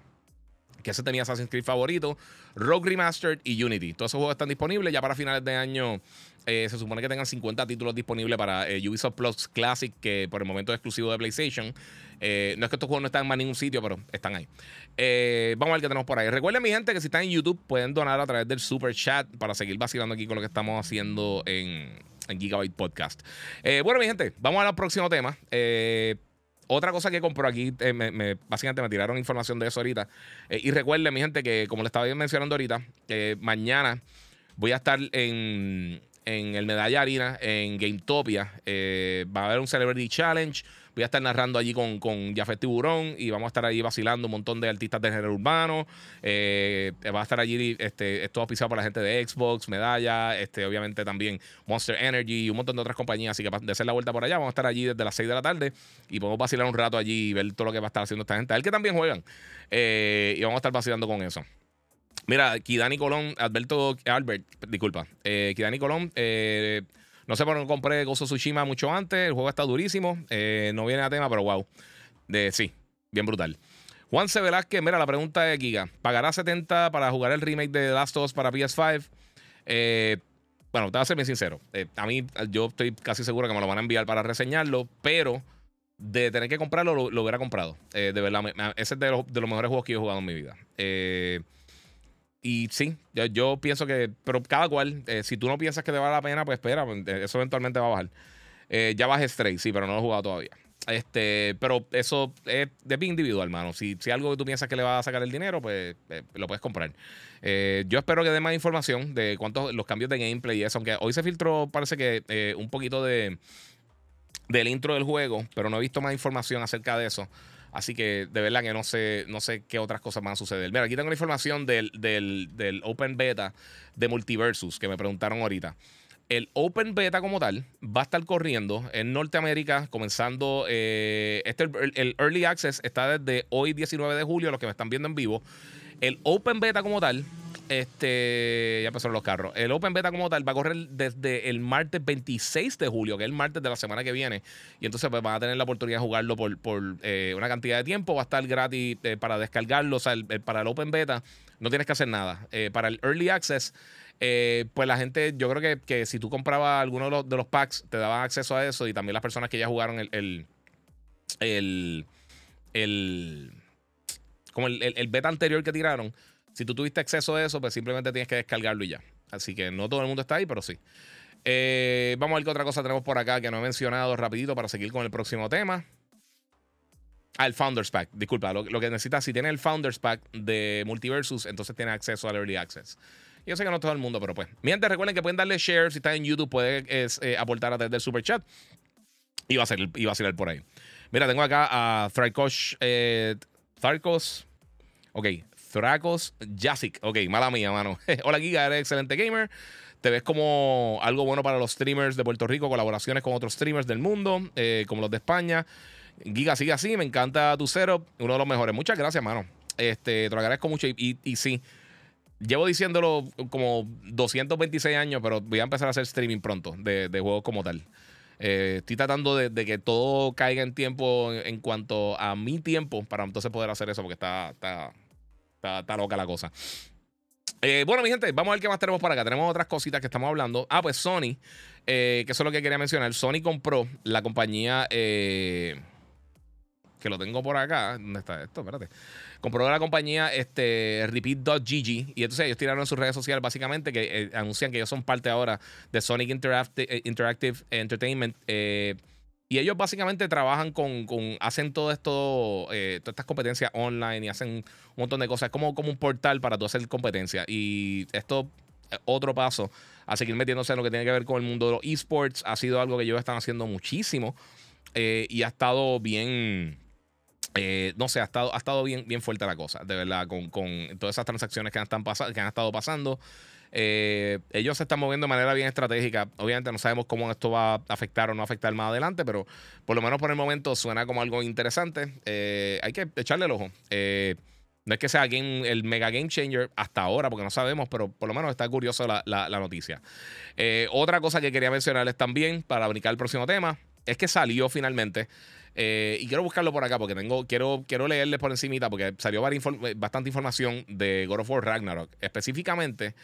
A: Que ese tenía Assassin's Creed favorito. Rogue Remastered y Unity. Todos esos juegos están disponibles. Ya para finales de año se supone que tengan 50 títulos disponibles para Ubisoft Plus Classic, que por el momento es exclusivo de PlayStation. Eh, no es que estos juegos no están en más ningún sitio, pero están ahí. Eh, vamos a ver qué tenemos por ahí. Recuerden, mi gente, que si están en YouTube, pueden donar a través del super chat para seguir vacilando aquí con lo que estamos haciendo en, Gigabyte Podcast. Eh, bueno, mi gente, vamos al próximo tema. otra cosa que compró aquí, me, básicamente me tiraron información de eso ahorita. y recuerden, mi gente, que como le estaba mencionando ahorita, mañana voy a estar en, en el Medalla Arena, en Gametopia. va a haber un Celebrity Challenge. Voy a estar narrando allí con, con Jafet Tiburón y vamos a estar allí vacilando un montón de artistas de género urbano. Eh, va a estar allí, este, esto auspiciado por la gente de Xbox, Medalla, este, obviamente también Monster Energy y un montón de otras compañías. Así que de hacer la vuelta por allá, vamos a estar allí desde las 6 de la tarde y podemos vacilar un rato allí y ver todo lo que va a estar haciendo esta gente. A él que también juegan. Eh, y vamos a estar vacilando con eso. Mira, Kidani Colón, Alberto, Albert, disculpa, eh, Kidani Colón, eh, no sé por qué no compré Gozo Tsushima mucho antes. El juego está durísimo. Eh, no viene a tema, pero wow. De, sí, bien brutal. Juan C. Velázquez, mira, la pregunta de Giga. ¿Pagará 70 para jugar el remake de Last of Us para PS5? Eh, bueno, te voy a ser bien sincero. Eh, a mí, yo estoy casi seguro que me lo van a enviar para reseñarlo, pero de tener que comprarlo, lo, hubiera comprado. de verdad, ese es de los, mejores juegos que he jugado en mi vida. Y sí, yo, pienso que, pero cada cual, si tú no piensas que te vale la pena, pues espera, eso eventualmente va a bajar. ya bajé Stray, sí, pero no lo he jugado todavía. Este, pero eso es de bien individual, hermano. Si, si algo que tú piensas que le va a sacar el dinero, pues eh, lo puedes comprar. Eh, yo espero que dé más información de cuántos los cambios de gameplay y eso. Aunque hoy se filtró, parece que eh, un poquito de del intro del juego, pero no he visto más información acerca de eso. Así que de verdad que no sé, no sé qué otras cosas van a suceder. Mira, aquí tengo la información del, del, del Open Beta de Multiversus que me preguntaron ahorita. El Open Beta como tal va a estar corriendo en Norteamérica, comenzando. Eh, este, el, Early Access está desde hoy, 19 de julio, los que me están viendo en vivo. El Open Beta como tal, este. Ya pasaron los carros. El Open Beta como tal va a correr desde el martes 26 de julio, que es el martes de la semana que viene. Y entonces pues, van a tener la oportunidad de jugarlo por, por eh, una cantidad de tiempo. Va a estar gratis eh, para descargarlo. O sea, para el Open Beta no tienes que hacer nada. para el Early Access eh, pues la gente, yo creo que, que, si tú comprabas alguno de los, packs, te daban acceso a eso y también las personas que ya jugaron el, el, el, el como el, beta anterior que tiraron, si tú tuviste acceso a eso, pues simplemente tienes que descargarlo y ya. Así que no todo el mundo está ahí, pero sí. Eh, vamos a ver qué otra cosa tenemos por acá que no he mencionado rapidito para seguir con el próximo tema. Ah, el Founders Pack. Disculpa, lo, que necesitas, si tienes el Founders Pack de Multiversus, entonces tienes acceso al Early Access. Yo sé que no todo el mundo, pero pues. Mientras recuerden que pueden darle share. Si están en YouTube, pueden eh, aportar a través del super chat. Y va a ser, y va a ser por ahí. Mira, tengo acá a Thrykos. Eh, Tharkos. Ok. Thracos Jasic. Ok, mala mía, mano. Hola, Giga, eres excelente gamer. Te ves como algo bueno para los streamers de Puerto Rico, colaboraciones con otros streamers del mundo, eh, como los de España. Giga, sigue así, me encanta tu setup, uno de los mejores. Muchas gracias, mano. Este, te lo agradezco mucho y, sí, llevo diciéndolo como 226 años, pero voy a empezar a hacer streaming pronto de, juegos como tal. Eh, estoy tratando de, que todo caiga en tiempo en, cuanto a mi tiempo para entonces poder hacer eso porque está, está, loca la cosa. Eh, bueno, mi gente, vamos a ver qué más tenemos para acá. Tenemos otras cositas que estamos hablando. Ah, pues Sony, eh, que eso es lo que quería mencionar. Sony compró la compañía que lo tengo por acá. ¿Dónde está esto? Espérate compró la compañía este, Repeat.gg y entonces ellos tiraron en sus redes sociales básicamente que eh, anuncian que ellos son parte ahora de Sonic eh, Interactive, Entertainment. Eh, y ellos básicamente trabajan con, hacen todo esto, todas estas competencias online y hacen un montón de cosas. Es como, como un portal para tú hacer competencia. Y esto otro paso a seguir metiéndose en lo que tiene que ver con el mundo de los esports. Ha sido algo que ellos están haciendo muchísimo y ha estado bien eh, no sé, ha estado, ha estado bien, bien fuerte la cosa, de verdad, con, todas esas transacciones que han, que han estado pasando. Eh, ellos se están moviendo de manera bien estratégica. Obviamente no sabemos cómo esto va a afectar o no afectar más adelante, pero por lo menos por el momento suena como algo interesante. Eh, hay que echarle el ojo. no es que sea el mega game changer hasta ahora, porque no sabemos, pero por lo menos está curiosa la, la, noticia. otra cosa que quería mencionarles también para brincar el próximo tema es que salió finalmente eh, y quiero buscarlo por acá porque tengo, quiero, quiero leerles por encimita porque salió bastante información de God of War Ragnarok. Específicamente,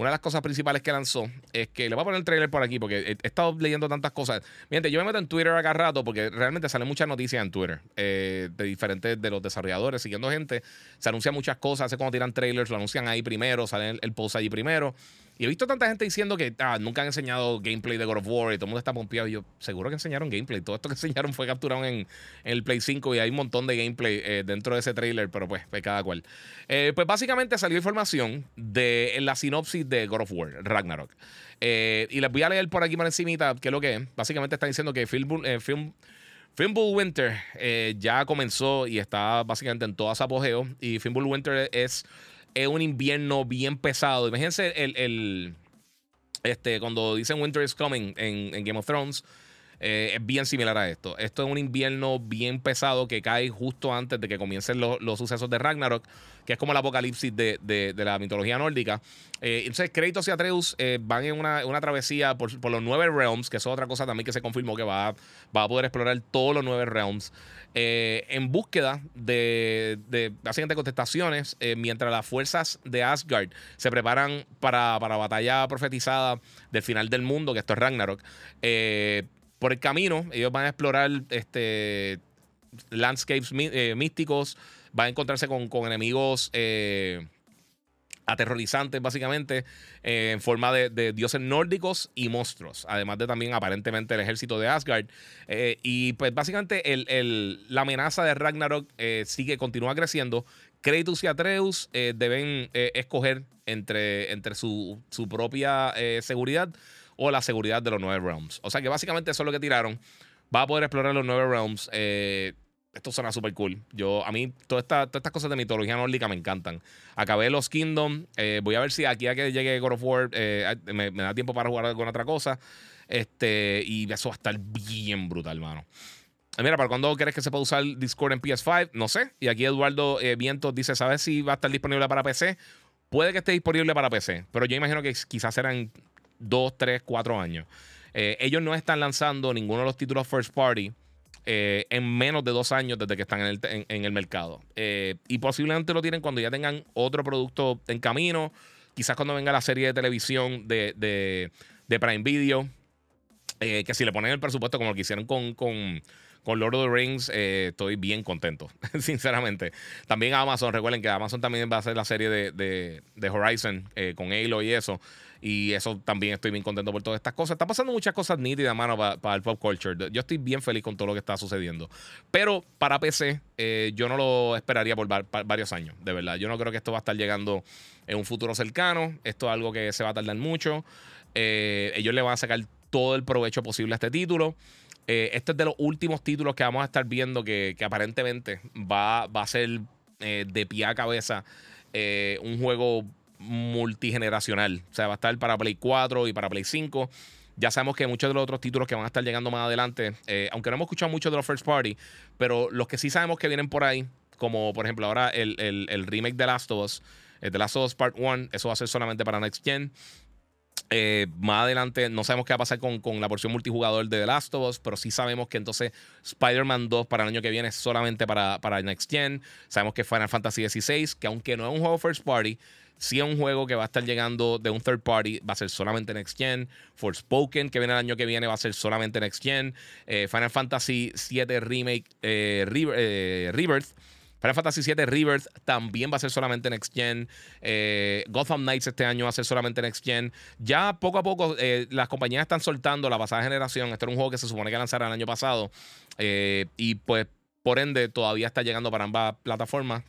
A: una de las cosas principales que lanzó es que le voy a poner el trailer por aquí porque he, estado leyendo tantas cosas. Miren, yo me meto en Twitter acá rato porque realmente salen muchas noticias en Twitter eh, de diferentes de los desarrolladores siguiendo gente. Se anuncian muchas cosas, hace cuando tiran trailers, lo anuncian ahí primero, sale el, el post allí primero. Y he visto tanta gente diciendo que ah, nunca han enseñado gameplay de God of War y todo el mundo está pompeado. Y yo, seguro que enseñaron gameplay. Todo esto que enseñaron fue capturado en, el Play 5 y hay un montón de gameplay eh, dentro de ese trailer, pero pues, pues cada cual. Eh, pues básicamente salió información de la sinopsis de God of War, Ragnarok. Eh, y les voy a leer por aquí por encimita qué es lo que es. Básicamente están diciendo que Film, Film Winter ya comenzó y está básicamente en todo su apogeo. Y Fimbul Winter es es un invierno bien pesado. Imagínense el, este, cuando dicen Winter is Coming en, Game of Thrones. Eh, es bien similar a esto. Esto es un invierno bien pesado que cae justo antes de que comiencen los sucesos de Ragnarok, que es como el apocalipsis de, la mitología nórdica. Eh, entonces, Kratos y Atreus eh, van en una, travesía por, los nueve realms, que es otra cosa también que se confirmó que va, va a poder explorar todos los nueve realms. en búsqueda de, de siguiente contestaciones, mientras las fuerzas de Asgard se preparan para, para batalla profetizada del final del mundo, que esto es Ragnarok. Por el camino, ellos van a explorar este, landscapes eh, místicos, van a encontrarse con, enemigos eh, aterrorizantes, básicamente, eh, en forma de, dioses nórdicos y monstruos, además de también aparentemente el ejército de Asgard. y pues básicamente la amenaza de Ragnarok sigue, continúa creciendo. Kratos y Atreus deben escoger entre, entre su, su propia seguridad o la seguridad de los nueve realms. O sea que básicamente eso es lo que tiraron. Va a poder explorar los nueve realms. Eh, esto suena súper cool. Yo, a mí, todas estas cosas de mitología nórdica me encantan. Acabé los Kingdom. Eh, voy a ver si aquí a que llegue God of War eh, me, da tiempo para jugar con otra cosa. Este, y eso va a estar bien brutal, hermano. Mira, ¿para cuándo crees que se puede usar Discord en PS5? No sé. Y aquí Eduardo Vientos dice: ¿Sabes si va a estar disponible para PC? Puede que esté disponible para PC, pero yo imagino que quizás serán dos, tres, cuatro años. Eh, ellos no están lanzando ninguno de los títulos first party eh, en menos de dos años desde que están en el, mercado. Eh, y posiblemente lo tienen cuando ya tengan otro producto en camino. Quizás cuando venga la serie de televisión de, de, Prime Video. que si le ponen el presupuesto como lo que hicieron con, con, Lord of the Rings, estoy bien contento, sinceramente. También Amazon, recuerden que Amazon también va a hacer la serie de, de Horizon con Halo y eso. Y eso también estoy bien contento por todas estas cosas. Está pasando muchas cosas nítidas, mano, para el pop culture. Yo estoy bien feliz con todo lo que está sucediendo. Pero para PC, eh, yo no lo esperaría por varios años, de verdad. Yo no creo que esto va a estar llegando en un futuro cercano. Esto es algo que se va a tardar mucho. Eh, ellos le van a sacar todo el provecho posible a este título. Eh, este es de los últimos títulos que vamos a estar viendo que, aparentemente va, va, a ser de pie a cabeza un juego multigeneracional. O sea, va a estar para Play 4 y para Play 5. Ya sabemos que muchos de los otros títulos que van a estar llegando más adelante, eh, aunque no hemos escuchado mucho de los first party, pero los que sí sabemos que vienen por ahí, como por ejemplo ahora el, remake de Last of Us, el eh, The Last of Us Part 1, eso va a ser solamente para Next Gen. Eh, más adelante no sabemos qué va a pasar con, la porción multijugador de The Last of Us, pero sí sabemos que entonces Spider-Man 2 para el año que viene es solamente para, para Next Gen. Sabemos que Final Fantasy XVI, que aunque no es un juego first party, si es un juego que va a estar llegando de un third party, va a ser solamente Next Gen. Forspoken, que viene el año que viene, va a ser solamente Next Gen. Eh, Final Fantasy VII Remake eh, eh, Rebirth. Final Fantasy VII Rebirth también va a ser solamente Next Gen. Gotham Knights este año va a ser solamente Next Gen. Ya poco a poco las compañías están soltando la pasada generación. Este era un juego que se supone que lanzara el año pasado. y pues por ende, todavía está llegando para ambas plataformas.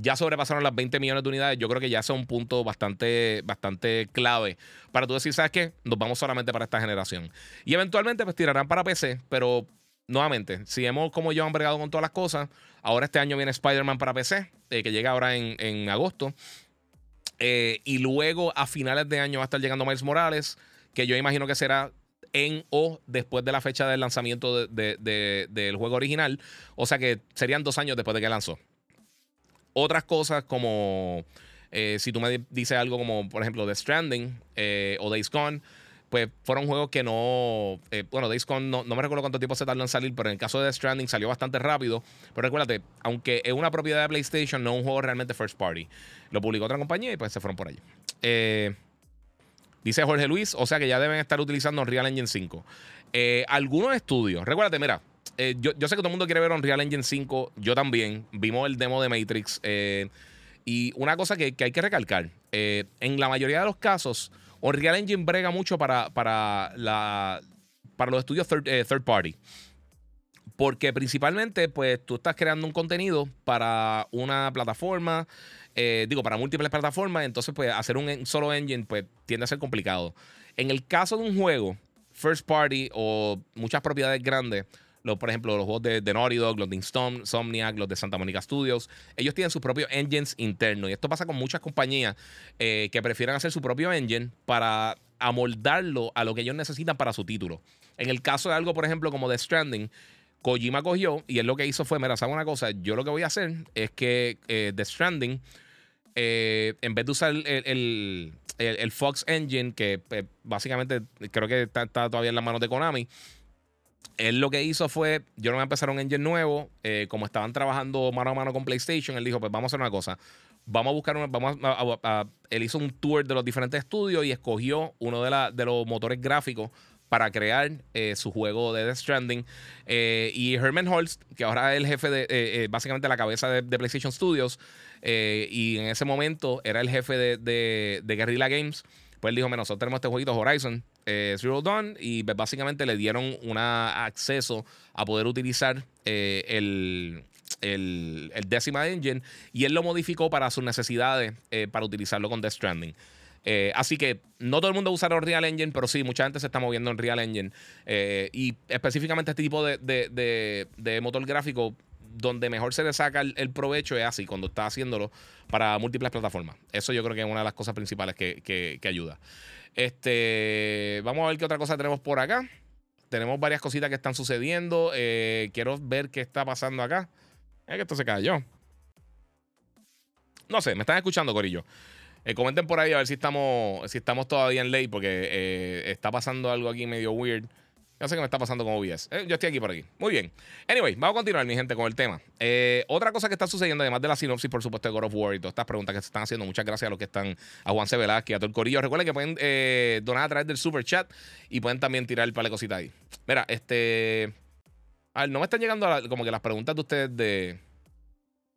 A: Ya sobrepasaron las 20 millones de unidades. Yo creo que ya es un punto bastante, bastante clave para tú decir, ¿sabes qué? Nos vamos solamente para esta generación. Y eventualmente, pues tirarán para PC, pero nuevamente, si hemos como yo han bregado con todas las cosas, ahora este año viene Spider-Man para PC, eh, que llega ahora en, agosto. Eh, y luego a finales de año va a estar llegando Miles Morales, que yo imagino que será en o después de la fecha del lanzamiento del juego original. O sea que serían dos años después de que lanzó. Otras cosas como eh, si tú me dices algo como, por ejemplo, The Stranding eh, o Days Gone, pues fueron juegos que no. Eh, bueno, Days Gone no, me recuerdo cuánto tiempo se tardó en salir, pero en el caso de The Stranding salió bastante rápido. Pero recuérdate, aunque es una propiedad de PlayStation, no es un juego realmente first party. Lo publicó otra compañía y pues se fueron por allí. Dice Jorge Luis, o sea que ya deben estar utilizando Unreal Engine 5. Eh, algunos estudios, recuérdate, mira, eh, yo, sé que todo el mundo quiere ver Unreal Engine 5, yo también. Vimos el demo de Matrix. Eh, y una cosa que, hay que recalcar, en la mayoría de los casos, Unreal Engine brega mucho para, para, la, para los estudios third, party. Porque principalmente, pues tú estás creando un contenido para una plataforma, eh, digo, para múltiples plataformas, entonces pues hacer un solo engine pues tiende a ser complicado. En el caso de un juego, first party o muchas propiedades grandes, por ejemplo, los juegos de, Naughty Dog, los de Insomniac, los de Santa Monica Studios, ellos tienen sus propios engines internos. Y esto pasa con muchas compañías eh, que prefieren hacer su propio engine para amoldarlo a lo que ellos necesitan para su título. En el caso de algo, por ejemplo, como The Stranding, Kojima cogió y él lo que hizo fue, mira, ¿sabes una cosa? Yo lo que voy a hacer es que eh, The Stranding, eh, en vez de usar el, Fox Engine, que eh, básicamente creo que está, todavía en las manos de Konami, él lo que hizo fue, yo no voy a empezar un engine nuevo, como estaban trabajando mano a mano con PlayStation, él dijo, pues vamos a hacer una cosa, vamos a buscar, una, vamos él hizo un tour de los diferentes estudios y escogió uno de, de los motores gráficos para crear eh, su juego de Death Stranding. Eh, y Herman Holst, que ahora es el jefe de, eh, básicamente la cabeza de, PlayStation Studios, y en ese momento era el jefe de, de, Guerrilla Games, pues él dijo, nosotros tenemos este jueguito Horizon Zero Dawn, y pues, básicamente le dieron un acceso a poder utilizar el, el, el Decima Engine, y él lo modificó para sus necesidades, para utilizarlo con Death Stranding. Eh, así que no todo el mundo usa Real Engine, pero sí, mucha gente se está moviendo en Real Engine. Eh, y específicamente este tipo de, motor gráfico, donde mejor se le saca el, provecho es así, cuando está haciéndolo para múltiples plataformas. Eso yo creo que es una de las cosas principales que, ayuda. Este, vamos a ver qué otra cosa tenemos por acá. Tenemos varias cositas que están sucediendo. Eh, quiero ver qué está pasando acá. Es que esto se cayó. No sé, me están escuchando, Corillo. Eh, comenten por ahí a ver si estamos, si estamos todavía en ley, porque eh, está pasando algo aquí medio weird. No sé qué me está pasando con OBS. Eh, yo estoy aquí por aquí. Muy bien. Anyway, vamos a continuar, mi gente, con el tema. otra cosa que está sucediendo, además de la sinopsis, por supuesto, de God of War y todas estas preguntas que se están haciendo. Muchas gracias a los que están, a Juan C. Velázquez, a todo el corillo. Recuerden que pueden donar a través del super chat y pueden también tirar el par de ahí. Mira, este. A ver, no me están llegando como que las preguntas de ustedes de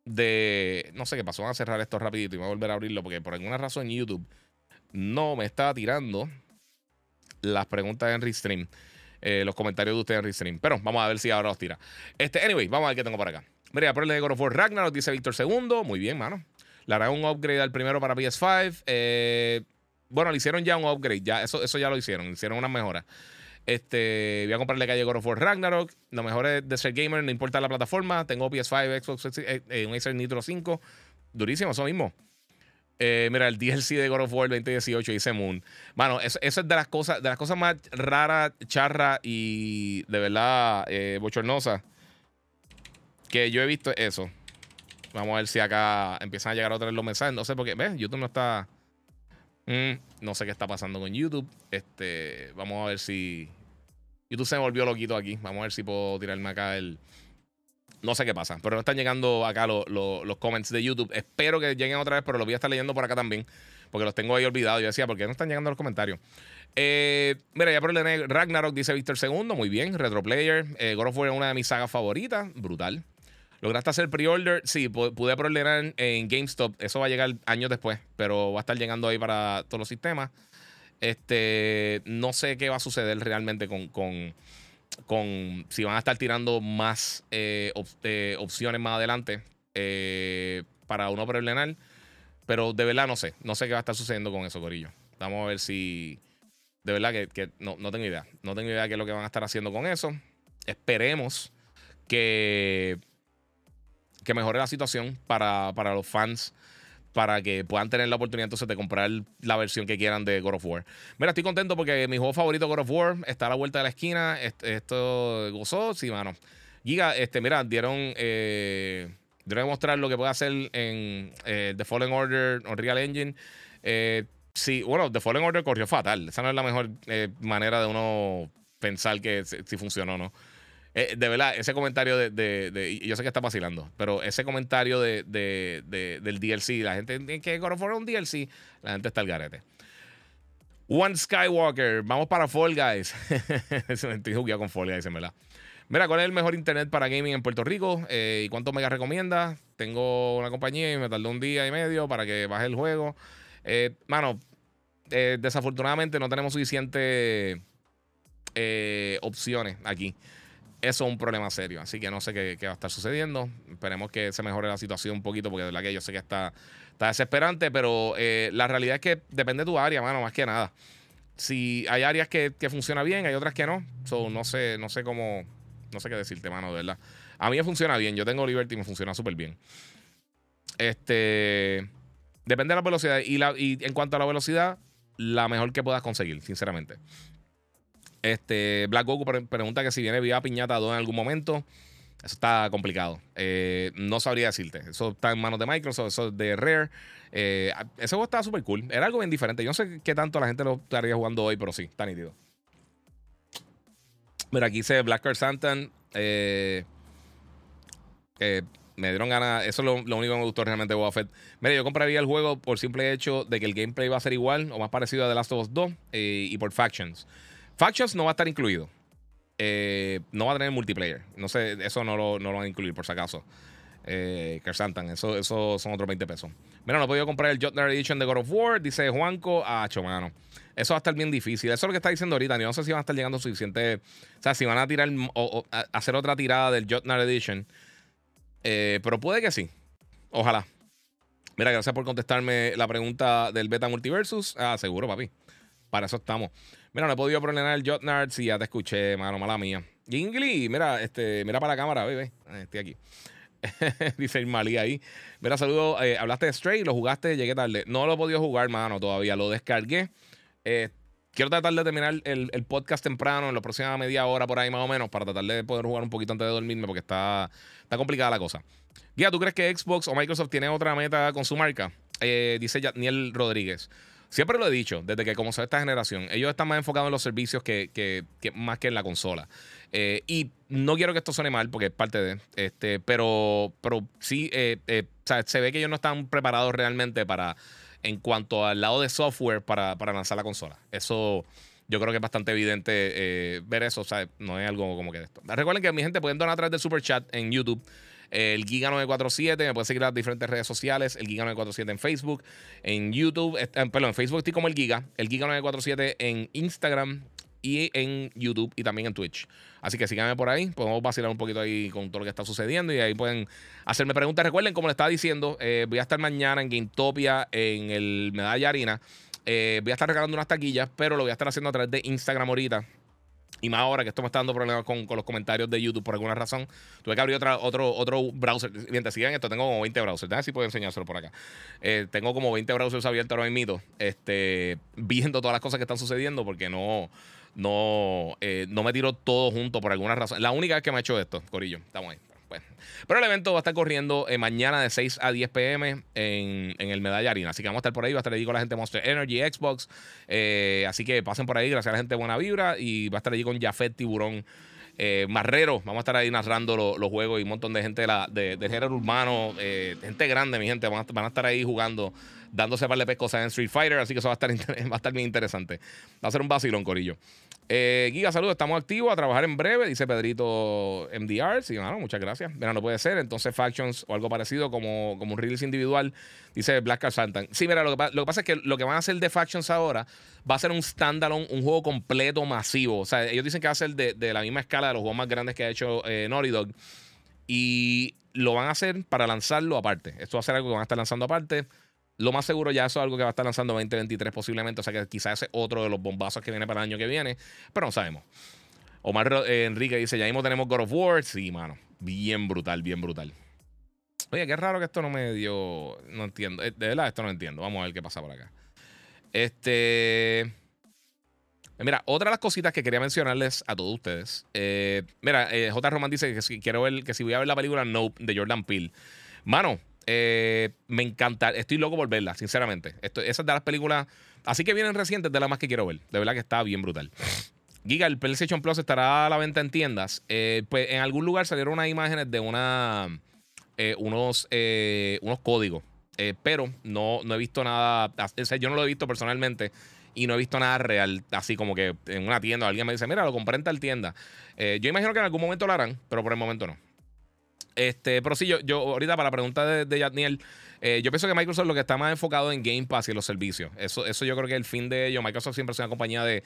A: de. No sé qué pasó. Vamos a cerrar esto rapidito y voy a volver a abrirlo porque por alguna razón YouTube no me estaba tirando las preguntas en Restream. Eh, los comentarios de ustedes en Restream. Pero vamos a ver si ahora los tira. Este, anyway, vamos a ver qué tengo por acá. Mira, por el de God of War Ragnarok, dice Víctor II. Muy bien, mano. Le hará un upgrade al primero para PS5. Eh, bueno, le hicieron ya un upgrade. Ya, eso, eso ya lo hicieron. Hicieron unas mejoras. Este, voy a comprarle calle God of War Ragnarok. Lo mejor es de ser gamer, no importa la plataforma. Tengo PS5, Xbox, eh, un Acer Nitro 5. Durísimo, eso mismo. Eh, mira, el DLC de God of War 2018 dice Moon. Bueno, eso, es de las cosas, de las cosas más raras, charra y de verdad eh, bochornosas que yo he visto eso. Vamos a ver si acá empiezan a llegar otra vez los mensajes. No sé por qué. ¿Ves? YouTube no está. Mm, no sé qué está pasando con YouTube. Este, vamos a ver si. YouTube se me volvió loquito aquí. Vamos a ver si puedo tirarme acá el. No sé qué pasa, pero no están llegando acá los comments de YouTube. Espero que lleguen otra vez, pero los voy a estar leyendo por acá también, porque los tengo ahí olvidados. Yo decía, ¿por qué no están llegando los comentarios? Eh, mira, ya por Ragnarok dice Víctor II, muy bien, Retro Player. Eh, God of War es una de mis sagas favoritas, brutal. ¿Lograste hacer pre-order? Sí, pude pre-ordenar en GameStop. Eso va a llegar años después, pero va a estar llegando ahí para todos los sistemas. Este, no sé qué va a suceder realmente con, si van a estar tirando más eh, eh, opciones más adelante eh, para uno pre-ordenar. Pero de verdad no sé. No sé qué va a estar sucediendo con eso, Corillo. Vamos a ver si. De verdad que, no, no tengo idea. No tengo idea de qué es lo que van a estar haciendo con eso. Esperemos que que mejore la situación para, los fans para que puedan tener la oportunidad entonces de comprar la versión que quieran de God of War. Mira, estoy contento porque mi juego favorito God of War está a la vuelta de la esquina. Esto gozó, sí, mano. Giga, este, mira, dieron eh, dieron a mostrar lo que puede hacer en eh, The Fallen Order o Real Engine. Eh, sí, bueno, The Fallen Order corrió fatal. Esa no es la mejor eh, manera de uno pensar que si funcionó o no. Eh, de verdad, ese comentario de, Yo sé que está vacilando, pero ese comentario de, del DLC, la gente que God of un DLC, la gente está al garete. One Skywalker, vamos para Fall Guys. Estoy jugando con Fall Guys, en verdad. Mira, ¿cuál es el mejor internet para gaming en Puerto Rico? Eh, ¿Y cuánto mega recomienda? Tengo una compañía y me tardó un día y medio para que baje el juego. Eh, mano, desafortunadamente no tenemos suficientes opciones aquí eso es un problema serio. Así que no sé qué, va a estar sucediendo. Esperemos que se mejore la situación un poquito, porque de verdad que yo sé que está, está desesperante, pero eh, la realidad es que depende de tu área, mano, más que nada. Si hay áreas que, que funcionan bien, hay otras que no. So, no sé, no sé cómo, no sé qué decirte, mano, de verdad. A mí me funciona bien. Yo tengo Liberty y me funciona súper bien. Este. Depende de la velocidad. Y, la, y en cuanto a la velocidad, la mejor que puedas conseguir, sinceramente. Este, Black Goku pregunta que si viene Viva Piñata 2 en algún momento. Eso está complicado. Eh, no sabría decirte. Eso está en manos de Microsoft, eso es de Rare. Eh, ese juego estaba súper cool. Era algo bien diferente. Yo no sé qué tanto la gente lo estaría jugando hoy, pero sí, está nítido. Mira, aquí dice Black Card Santan. Eh, me dieron ganas. Eso es lo, único que me gustó realmente de Boba Fett. Mira, yo compraría el juego por simple hecho de que el gameplay va a ser igual o más parecido a The Last of Us 2 y por Factions. Factions no va a estar incluido. Eh, no va a tener multiplayer. No sé, eso no lo, no lo van a incluir por si acaso. Eh, Kersantan, eso, son otros 20 pesos. Mira, no he podido comprar el Jotner Edition de God of War, dice Juanco. Ah, mano. Eso va a estar bien difícil. Eso es lo que está diciendo ahorita. Yo no sé si van a estar llegando suficiente. O sea, si van a tirar o, hacer otra tirada del Jotner Edition. Eh, pero puede que sí. Ojalá. Mira, gracias por contestarme la pregunta del Beta Multiversus. Ah, seguro, papi. Para eso estamos. Mira, no he podido problemar el Jotnard. Sí, ya te escuché, mano, mala mía. Gingly, mira, este, mira para la cámara, bebé. Ah, estoy aquí. Dice el ahí. Mira, saludo. Eh, hablaste de Stray, lo jugaste, llegué tarde. No lo he podido jugar, mano, todavía. Lo descargué. Eh, quiero tratar de terminar el, podcast temprano, en la próxima media hora por ahí más o menos, para tratar de poder jugar un poquito antes de dormirme, porque está, está complicada la cosa. Guía, ¿tú crees que Xbox o Microsoft tiene otra meta con su marca? Eh, dice Daniel Rodríguez. Siempre lo he dicho, desde que comenzó esta generación, ellos están más enfocados en los servicios que, más que en la consola. Eh, y no quiero que esto suene mal, porque es parte de, este, pero, pero sí, eh, eh, se ve que ellos no están preparados realmente para, en cuanto al lado de software, para, para lanzar la consola. Eso yo creo que es bastante evidente ver eso, o sea, no es algo como que de esto. Recuerden que mi gente pueden donar a través del super chat en YouTube el Giga947. Me puedes seguir en las diferentes redes sociales. El Giga947 en Facebook, en YouTube. Eh, perdón, en Facebook estoy como el Giga. El Giga947 en Instagram y en YouTube y también en Twitch. Así que síganme por ahí. Podemos vacilar un poquito ahí con todo lo que está sucediendo y ahí pueden hacerme preguntas. Recuerden, como les estaba diciendo, eh, voy a estar mañana en GameTopia en el Medalla Harina. Eh, voy a estar regalando unas taquillas, pero lo voy a estar haciendo a través de Instagram ahorita. Y más ahora que esto me está dando problemas con, los comentarios de YouTube por alguna razón. Tuve que abrir otra, otro, otro browser. Mientras sigan esto, tengo como 20 browsers. Déjame si puedo enseñárselo por acá. Eh, tengo como 20 browsers abiertos ahora mismo. Este, viendo todas las cosas que están sucediendo porque no, no, eh, no me tiro todo junto por alguna razón. La única vez que me ha hecho esto, Corillo. Estamos ahí. Pero el evento va a estar corriendo eh, mañana de 6 a 10 pm en, el Medalla Arena. Así que vamos a estar por ahí. Va a estar allí con la gente Monster Energy, Xbox. Eh, así que pasen por ahí. Gracias a la gente Buena Vibra. Y va a estar allí con Jafet Tiburón. Eh, Marrero, vamos a estar ahí narrando los juegos y un montón de gente de, la, de, del género urbano, gente grande, mi gente, van a, estar ahí jugando, dándose par de pescosas en Street Fighter, así que eso va a estar, va a estar bien interesante. Va a ser un vacilón, Corillo. Eh, Giga, saludos, estamos activos a trabajar en breve, dice Pedrito MDR. Sí, bueno, muchas gracias. Mira, no puede ser. Entonces, Factions o algo parecido como, como un release individual, dice Black Card Santan. Sí, mira, lo que, pasa es que lo que van a hacer de Factions ahora va a ser un standalone, un juego completo, masivo. O sea, ellos dicen que va a ser de, la misma escala de los juegos más grandes que ha hecho eh, Naughty Dog. Y lo van a hacer para lanzarlo aparte. Esto va a ser algo que van a estar lanzando aparte. Lo más seguro ya eso es algo que va a estar lanzando 2023 posiblemente. O sea que quizás ese otro de los bombazos que viene para el año que viene. Pero no sabemos. Omar eh, Enrique dice, ya mismo tenemos God of War. Sí, mano. Bien brutal, bien brutal. Oye, qué raro que esto no me dio... No entiendo. Eh, de verdad, esto no entiendo. Vamos a ver qué pasa por acá. Este... Mira, otra de las cositas que quería mencionarles a todos ustedes. Eh, mira, J. Roman dice que si quiero ver, que si voy a ver la película Nope de Jordan Peele. Mano, eh, me encanta. Estoy loco por verla, sinceramente. Esto, esa es de las películas. Así que vienen recientes, de las más que quiero ver. De verdad que está bien brutal. Giga, el PlayStation Plus estará a la venta en tiendas. Eh, pues en algún lugar salieron unas imágenes de una, eh, unos, unos códigos. pero no, no he visto nada. yo no lo he visto personalmente y no he visto nada real. Así como que en una tienda alguien me dice, mira, lo compré en tal tienda. yo imagino que en algún momento lo harán, pero por el momento no. Este, pero sí, yo, yo ahorita para la pregunta de, de eh, yo pienso que Microsoft lo que está más enfocado en Game Pass y los servicios. Eso, eso yo creo que es el fin de ello. Microsoft siempre es una compañía de,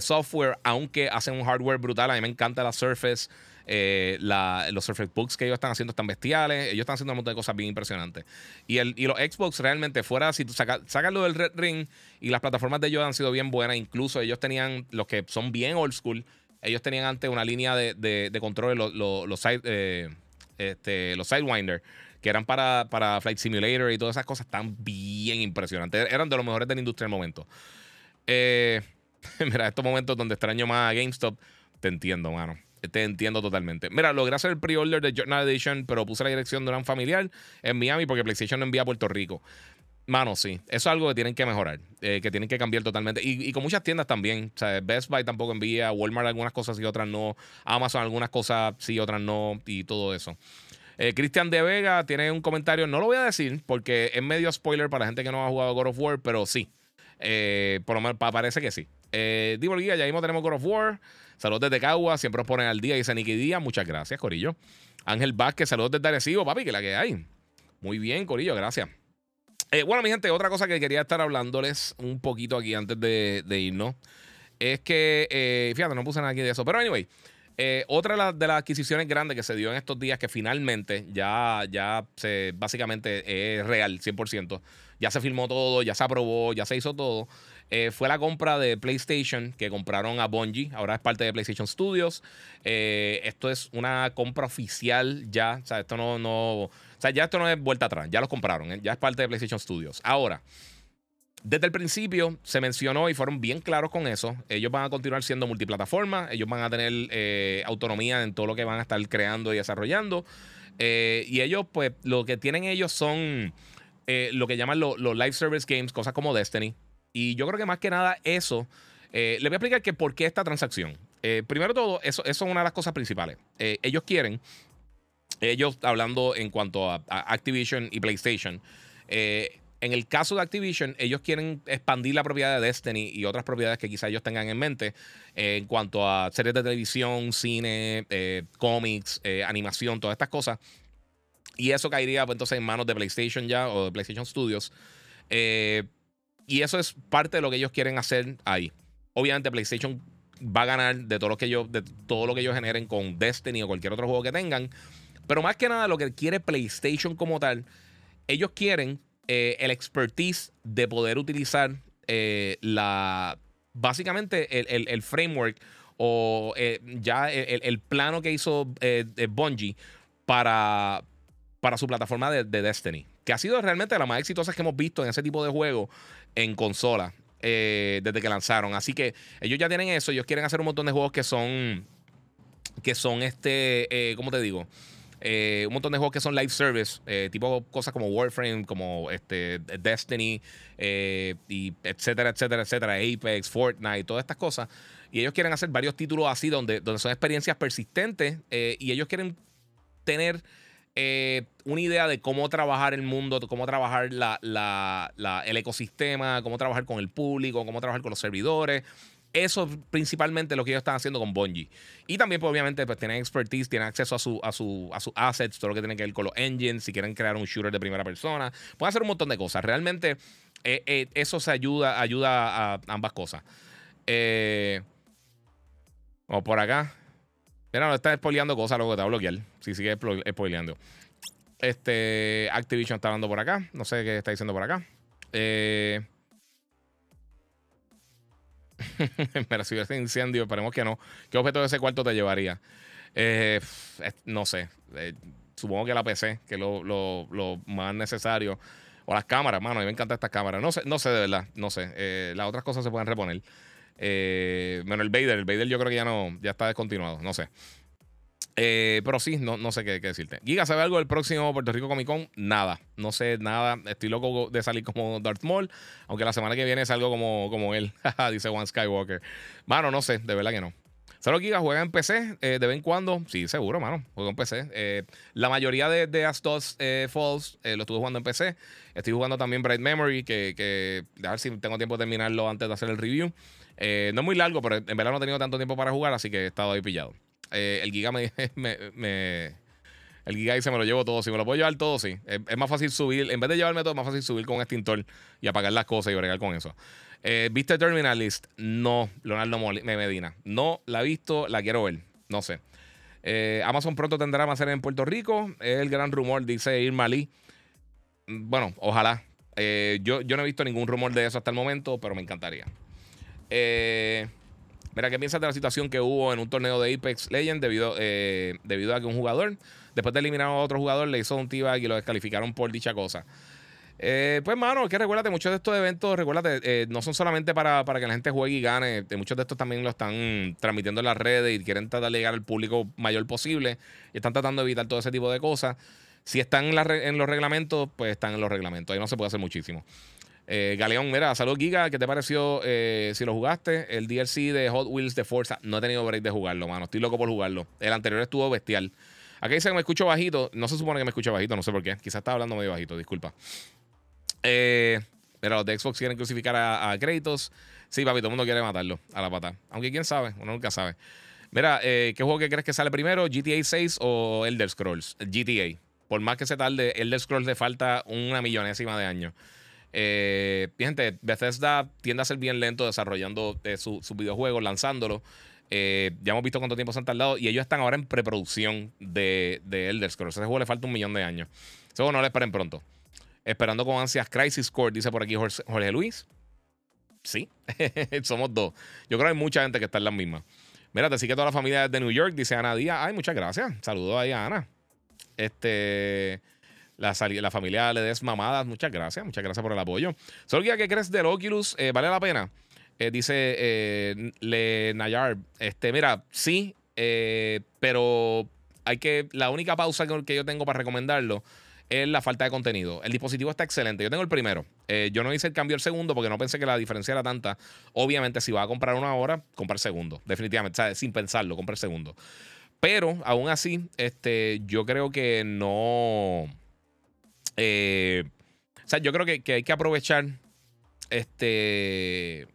A: software, aunque hacen un hardware brutal. A mí me encanta la Surface. Eh, los Surface Books que ellos están haciendo están bestiales. Ellos están haciendo un montón de cosas bien impresionantes. Y, el, y los Xbox realmente, fuera, si tú sacas lo del Red Ring y las plataformas de ellos han sido bien buenas. Incluso ellos tenían, los que son bien old school, ellos tenían antes una línea de, de, control, los, los, los eh, este, los Sidewinder, que eran para, para Flight Simulator y todas esas cosas, están bien impresionantes. Eran de los mejores de la industria en el momento. Eh, mira, estos momentos donde extraño más a GameStop, te entiendo, mano. Te entiendo totalmente. Mira, logré hacer el pre-order de Journal Edition, pero puse la dirección de un familiar en Miami porque PlayStation no envía a Puerto Rico. Mano, sí. Eso es algo que tienen que mejorar, eh, que tienen que cambiar totalmente. Y, con muchas tiendas también. O sea, Best Buy tampoco envía, Walmart algunas cosas y otras no. Amazon algunas cosas sí, otras no. Y todo eso. Eh, Cristian de Vega tiene un comentario, no lo voy a decir porque es medio spoiler para la gente que no ha jugado God of War, pero sí. Eh, por lo menos parece que sí. Eh, Guía, ya mismo tenemos God of War. Saludos desde Cagua, siempre nos ponen al día. Dice Nicky Díaz, muchas gracias, Corillo. Ángel Vázquez, saludos desde Arecibo, papi, que la que hay. Muy bien, Corillo, gracias. Eh, bueno, mi gente, otra cosa que quería estar hablándoles un poquito aquí antes de, irnos es que, eh, fíjate, no puse nada aquí de eso, pero anyway, eh, otra de, las adquisiciones grandes que se dio en estos días, que finalmente ya, ya se, básicamente es real, 100%, ya se filmó todo, ya se aprobó, ya se hizo todo, fue la compra de PlayStation que compraron a Bungie, ahora es parte de PlayStation Studios. esto es una compra oficial ya, o sea, esto no, no sea, ya esto no es vuelta atrás, ya los compraron, ¿eh? ya es parte de PlayStation Studios. Ahora, desde el principio se mencionó y fueron bien claros con eso. Ellos van a continuar siendo multiplataforma, ellos van a tener eh, autonomía en todo lo que van a estar creando y desarrollando. Eh, y ellos, pues, lo que tienen ellos son lo que llaman los live service games, cosas como Destiny. Y yo creo que más que nada eso. les voy a explicar que por qué esta transacción. primero todo, eso, eso, es una de las cosas principales. ellos quieren ellos hablando en cuanto a, Activision y PlayStation. Eh, en el caso de Activision, ellos quieren expandir la propiedad de Destiny y otras propiedades que quizá ellos tengan en mente eh, en cuanto a series de televisión, cine, eh, cómics, animación, todas estas cosas. Y eso caería pues, entonces en manos de PlayStation ya o de PlayStation Studios. y eso es parte de lo que ellos quieren hacer ahí. Obviamente PlayStation va a ganar de todo lo que ellos, de todo lo que ellos generen con Destiny o cualquier otro juego que tengan. Pero más que nada, lo que quiere PlayStation como tal, ellos quieren eh, el expertise de poder utilizar eh, la. Básicamente el, framework o eh, ya el, plano que hizo Bungie para, para su plataforma de, Destiny. Que ha sido realmente la más exitosa que hemos visto en ese tipo de juego en consola. desde que lanzaron. Así que ellos ya tienen eso. Ellos quieren hacer un montón de juegos que son. Que son este. ¿Cómo te digo? Eh, un montón de juegos que son live service, eh, tipo cosas como Warframe, como este, Destiny, eh, y etcétera, etcétera, etcétera, Apex, Fortnite, todas estas cosas. Y ellos quieren hacer varios títulos así, donde, donde son experiencias persistentes, y ellos quieren tener una idea de cómo trabajar el mundo, cómo trabajar el ecosistema, cómo trabajar con el público, cómo trabajar con los servidores. Eso es principalmente lo que ellos están haciendo con Bungie. Y también, pues, obviamente, pues tienen expertise, tienen acceso a su, a su, a sus assets, todo lo que tiene que ver con los engines, si quieren crear un shooter de primera persona. Pueden hacer un montón de cosas. Realmente, eh, eh, eso se ayuda, ayuda a ambas cosas. Eh, o por acá. Mira, no está spoileando cosas, luego te va a bloquear. Si sigue spoileando. Este, Activision está hablando por acá. No sé qué está diciendo por acá. Eh. Pero si hubiese incendio, esperemos que no. ¿Qué objeto de ese cuarto te llevaría? Eh, no sé. Eh, supongo que la PC, que es lo, más necesario. O las cámaras, mano. A mí me encantan estas cámaras. No sé, no sé de verdad. No sé. Eh, las otras cosas se pueden reponer. menos el Vader. El Vader yo creo que ya no, ya está descontinuado. No sé. Eh, pero sí, no, no sé qué, decirte. Giga, ¿sabe algo del próximo Puerto Rico Comic Con? Nada. No sé nada. Estoy loco de salir como Darth Maul. Aunque la semana que viene salgo como, como él. Dice Juan Skywalker. Mano, no sé. De verdad que no. ¿Solo Giga juega en PC eh, de vez en cuando? Sí, seguro, mano. Juego en PC. Eh, la mayoría de, de Astos Falls lo estuve jugando en PC. Estoy jugando también Bright Memory, que, que a ver si tengo tiempo de terminarlo antes de hacer el review. no es muy largo, pero en verdad no he tenido tanto tiempo para jugar, así que he estado ahí pillado. Eh, el Giga me, El Giga dice: Me lo llevo todo. Si me lo puedo llevar todo, sí. Es, más fácil subir. En vez de llevarme todo, es más fácil subir con un extintor y apagar las cosas y bregar con eso. Eh, ¿Viste Terminalist? No, Leonardo Medina. No la he visto, la quiero ver. No sé. Eh, Amazon pronto tendrá más en Puerto Rico. Es el gran rumor, dice Irma Lee. Bueno, ojalá. yo, yo no he visto ningún rumor de eso hasta el momento, pero me encantaría. Eh. Mira, ¿qué piensas de la situación que hubo en un torneo de Apex Legends debido, eh, debido a que un jugador, después de eliminar a otro jugador, le hizo un t y lo descalificaron por dicha cosa? Eh, pues, mano, que recuérdate, muchos de estos eventos, recuérdate, eh, no son solamente para, para, que la gente juegue y gane. Muchos de estos también lo están transmitiendo en las redes y quieren tratar de llegar al público mayor posible. Y están tratando de evitar todo ese tipo de cosas. Si están en, en los reglamentos, pues están en los reglamentos. Ahí no se puede hacer muchísimo. Eh, Galeón, mira, salud Giga, ¿qué te pareció eh, si lo jugaste? El DLC de Hot Wheels de Forza, no he tenido break de jugarlo, mano. Estoy loco por jugarlo. El anterior estuvo bestial. Aquí dice que me escucho bajito. No se supone que me escucho bajito, no sé por qué. Quizás estaba hablando medio bajito, disculpa. Eh, mira, los de Xbox quieren crucificar a, a. Sí, papi, todo el mundo quiere matarlo a la pata. Aunque quién sabe, uno nunca sabe. Mira, ¿qué juego que crees que sale primero? ¿GTA 6 o Elder Scrolls? GTA. Por más que se tarde, Elder Scrolls le falta una millonésima de años. Eh, gente, Bethesda tiende a ser bien lento desarrollando eh, sus videojuegos, lanzándolo. Eh, ya hemos visto cuánto tiempo se han tardado y ellos están ahora en preproducción de, de Elder Scrolls. Ese juego le falta un millón de años. Ese juego no lo esperen pronto. Esperando con ansias Crisis Core, dice por aquí Jorge, Luis. Sí, somos dos. Yo creo que hay mucha gente que está en las mismas. Mira, te sigue toda la familia de New York, dice Ana Díaz. Ay, muchas gracias. Saludos ahí a Ana. Este. La, familia le des mamadas. Muchas gracias. Muchas gracias por el apoyo. Solo ¿qué crees del Oculus? Eh, ¿Vale la pena? Eh, dice eh, Le Nayar. Este, mira, sí, pero hay que. La única pausa que yo tengo para recomendarlo es la falta de contenido. El dispositivo está excelente. Yo tengo el primero. yo no hice el cambio al segundo porque no pensé que la diferencia era tanta. Obviamente, si va a comprar una hora, comprar segundo. Definitivamente. O sin pensarlo, comprar segundo. Pero aún así, este, yo creo que no. Eh, o sea, yo creo que, hay que aprovechar este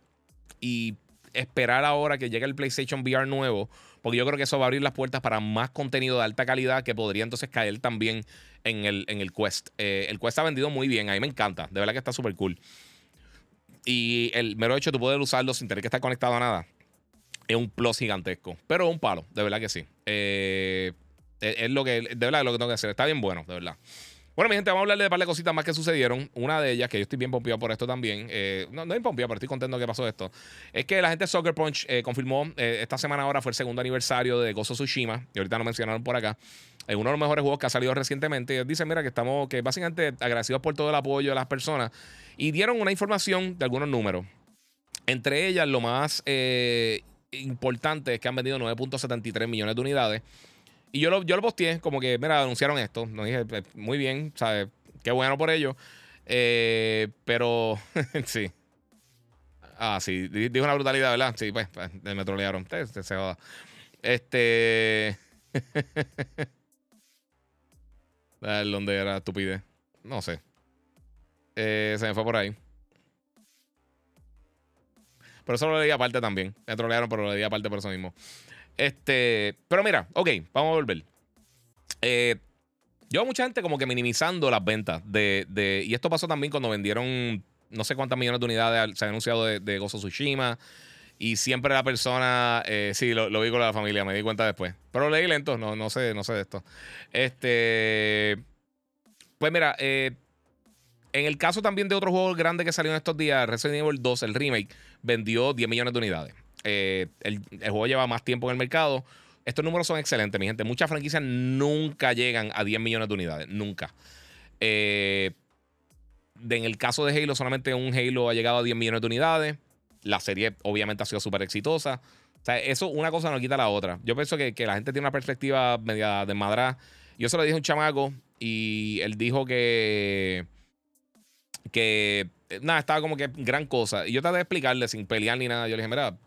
A: y esperar ahora que llegue el PlayStation VR nuevo, porque yo creo que eso va a abrir las puertas para más contenido de alta calidad que podría entonces caer también en el, en el Quest. Eh, el Quest ha vendido muy bien, a mí me encanta, de verdad que está súper cool. Y el mero hecho de poder usarlo sin tener que estar conectado a nada es un plus gigantesco, pero es un palo, de verdad que sí. Eh, es, lo que, de verdad, es lo que tengo que hacer. Está bien bueno, de verdad. Bueno, mi gente, vamos a hablarle de un par de cositas más que sucedieron. Una de ellas, que yo estoy bien pompeado por esto también. Eh, no, no bien pero estoy contento que pasó esto. Es que la gente de Soccer Punch eh, confirmó, eh, esta semana ahora fue el segundo aniversario de Gozo Tsushima. Y ahorita lo mencionaron por acá. Es uno de los mejores juegos que ha salido recientemente. Dicen, mira, que estamos, que básicamente agradecidos por todo el apoyo de las personas. Y dieron una información de algunos números. Entre ellas, lo más importante es que han vendido 9.73 millones de unidades. Y yo lo, yo lo posteé, como que, mira, anunciaron esto. No dije, pues, muy bien, ¿sabes? Qué bueno por ello. Eh, pero, sí. Ah, sí, dijo una brutalidad, ¿verdad? Sí, pues, pues me trolearon. Se, se joda. Este. ¿Dónde era estupidez? No sé. Eh, se me fue por ahí. Pero eso lo leí aparte también. Me trolearon, pero lo leí aparte por eso mismo. Este, pero mira, ok, vamos a volver. Eh, yo mucha gente como que minimizando las ventas de, Y esto pasó también cuando vendieron no sé cuántas millones de unidades se ha anunciado de, Gozo Tsushima. Y siempre la persona, eh, sí, lo, vi con la familia, me di cuenta después. Pero leí lento, no, no sé, no sé de esto. Este. Pues mira, eh, en el caso también de otro juego grande que salió en estos días, Resident Evil 2, el remake, vendió 10 millones de unidades. Eh, el, juego lleva más tiempo en el mercado. Estos números son excelentes, mi gente. Muchas franquicias nunca llegan a 10 millones de unidades. Nunca. Eh, en el caso de Halo, solamente un Halo ha llegado a 10 millones de unidades. La serie obviamente ha sido súper exitosa. O sea, eso una cosa no quita la otra. Yo pienso que, la gente tiene una perspectiva media de madra. Yo se lo dije a un chamaco y él dijo que que eh, nada, estaba como que gran cosa. Y yo traté de explicarle sin pelear ni nada. Yo le dije, mira,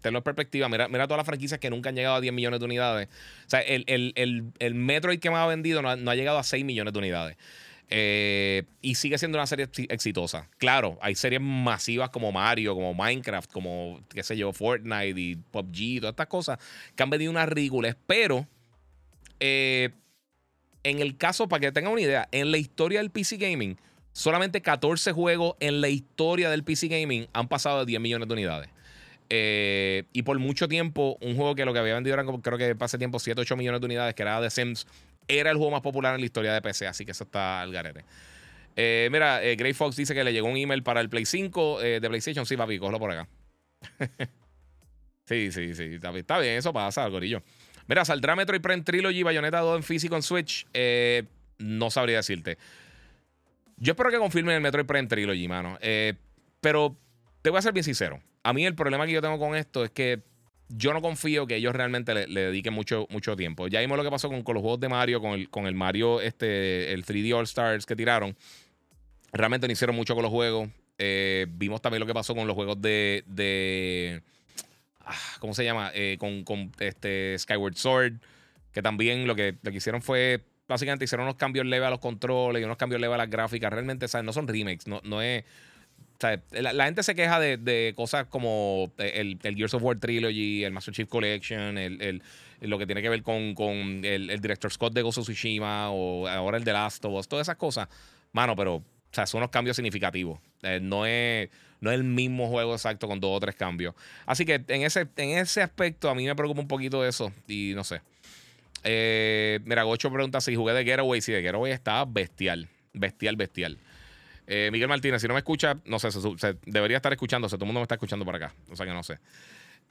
A: tenlo en perspectiva, mira, mira todas las franquicias que nunca han llegado a 10 millones de unidades. O sea, el, el, el, Metroid que más ha vendido no ha, llegado a 6 millones de unidades. Eh, y sigue siendo una serie exitosa. Claro, hay series masivas como Mario, como Minecraft, como, qué sé yo, Fortnite y PUBG, todas estas cosas que han vendido unas ridículas. Pero, eh, en el caso, para que tengan una idea, en la historia del PC Gaming, Solamente 14 juegos en la historia del PC Gaming han pasado de 10 millones de unidades. Eh, y por mucho tiempo, un juego que lo que había vendido eran, creo que pase tiempo, 7, 8 millones de unidades, que era The Sims, era el juego más popular en la historia de PC. Así que eso está al garete. Eh, mira, eh, Grey Fox dice que le llegó un email para el Play 5 de PlayStation. Sí, papi, cógelo por acá. sí, sí, sí. Está, bien, eso pasa, gorillo. Mira, ¿saldrá Metroid Prime Trilogy Bayonetta 2 en físico en Switch? no sabría decirte. Yo espero que confirmen el Metroid Prime Trilogy, mano. Eh, pero te voy a ser bien sincero. A mí el problema que yo tengo con esto es que yo no confío que ellos realmente le, dediquen mucho, mucho tiempo. Ya vimos lo que pasó con, los juegos de Mario, con el, con el Mario, este, el 3D All Stars que tiraron. Realmente no hicieron mucho con los juegos. Eh, vimos también lo que pasó con los juegos de. de ah, ¿Cómo se llama? Eh, con, con, este Skyward Sword. Que también lo que, lo que hicieron fue. Básicamente hicieron unos cambios leves a los controles y unos cambios leves a las gráficas. Realmente, ¿sabes? No son remakes. No, no es. La, gente se queja de, cosas como el, el, Gears of War Trilogy, el Master Chief Collection, el, lo que tiene que ver con, el, director Scott de of Tsushima o ahora el de Last of Us, todas esas cosas. Mano, pero son unos cambios significativos. Eh, no, es, no es el mismo juego exacto con dos o tres cambios. Así que en ese, en ese aspecto a mí me preocupa un poquito eso y no sé. Eh, mira, Gocho pregunta si jugué de Getaway. Sí, de Getaway está bestial. Bestial, bestial. Eh, Miguel Martínez, si no me escucha, no sé, se, debería estar escuchándose. Todo el mundo me está escuchando por acá. O sea que no sé.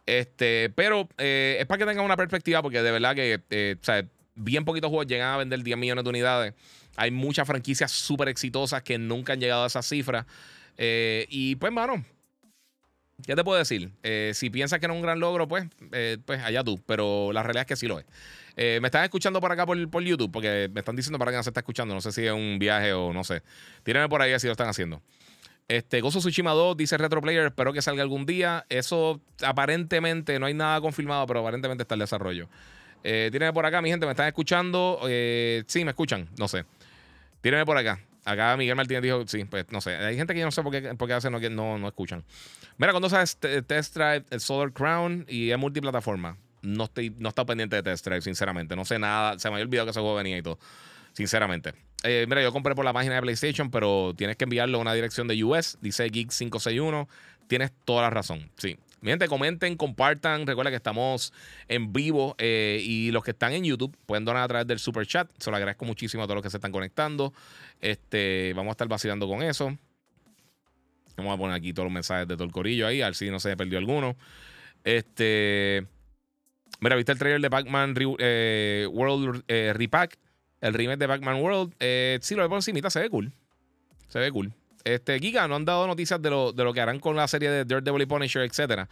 A: Este, pero eh, es para que tengan una perspectiva, porque de verdad que eh, bien poquitos juegos llegan a vender 10 millones de unidades. Hay muchas franquicias súper exitosas que nunca han llegado a esa cifra. y pues, mano, ¿qué te puedo decir? si piensas que no es un gran logro, pues, pues allá tú. Pero la realidad es que sí lo es. Eh, me están escuchando por acá por, YouTube porque me están diciendo para que no se está escuchando. No sé si es un viaje o no sé. Tírenme por ahí si lo están haciendo. Este, Gozo Tsushima 2 dice Retro Player, espero que salga algún día. Eso aparentemente, no hay nada confirmado, pero aparentemente está el desarrollo. Eh, tírenme por acá, mi gente, me están escuchando. Eh, sí, me escuchan, no sé. Tírenme por acá. Acá Miguel Martínez dijo, sí, pues no sé. Hay gente que yo no sé por qué, por qué no, no, no escuchan. Mira, cuando sabes Test Drive, el Solar Crown y es multiplataforma no estoy no he pendiente de Test Drive, sinceramente. No sé nada. Se me había olvidado que ese juego venía y todo. Sinceramente. Eh, mira, yo compré por la página de PlayStation, pero tienes que enviarlo a una dirección de US. Dice Geek561. Tienes toda la razón. Sí. Mi gente, comenten, compartan. Recuerda que estamos en vivo eh, y los que están en YouTube pueden donar a través del super chat. Se lo agradezco muchísimo a todos los que se están conectando. Este, vamos a estar vacilando con eso. Vamos a poner aquí todos los mensajes de todo el corillo ahí, a ver si no se perdió alguno. Este. Mira, ¿viste el trailer de Batman eh, World eh, Repack? El remake de Batman World. Eh, sí, lo veo por encima, se ve cool. Se ve cool. Este, Giga, no han dado noticias de lo, de lo que harán con la serie de Daredevil y Punisher, etc.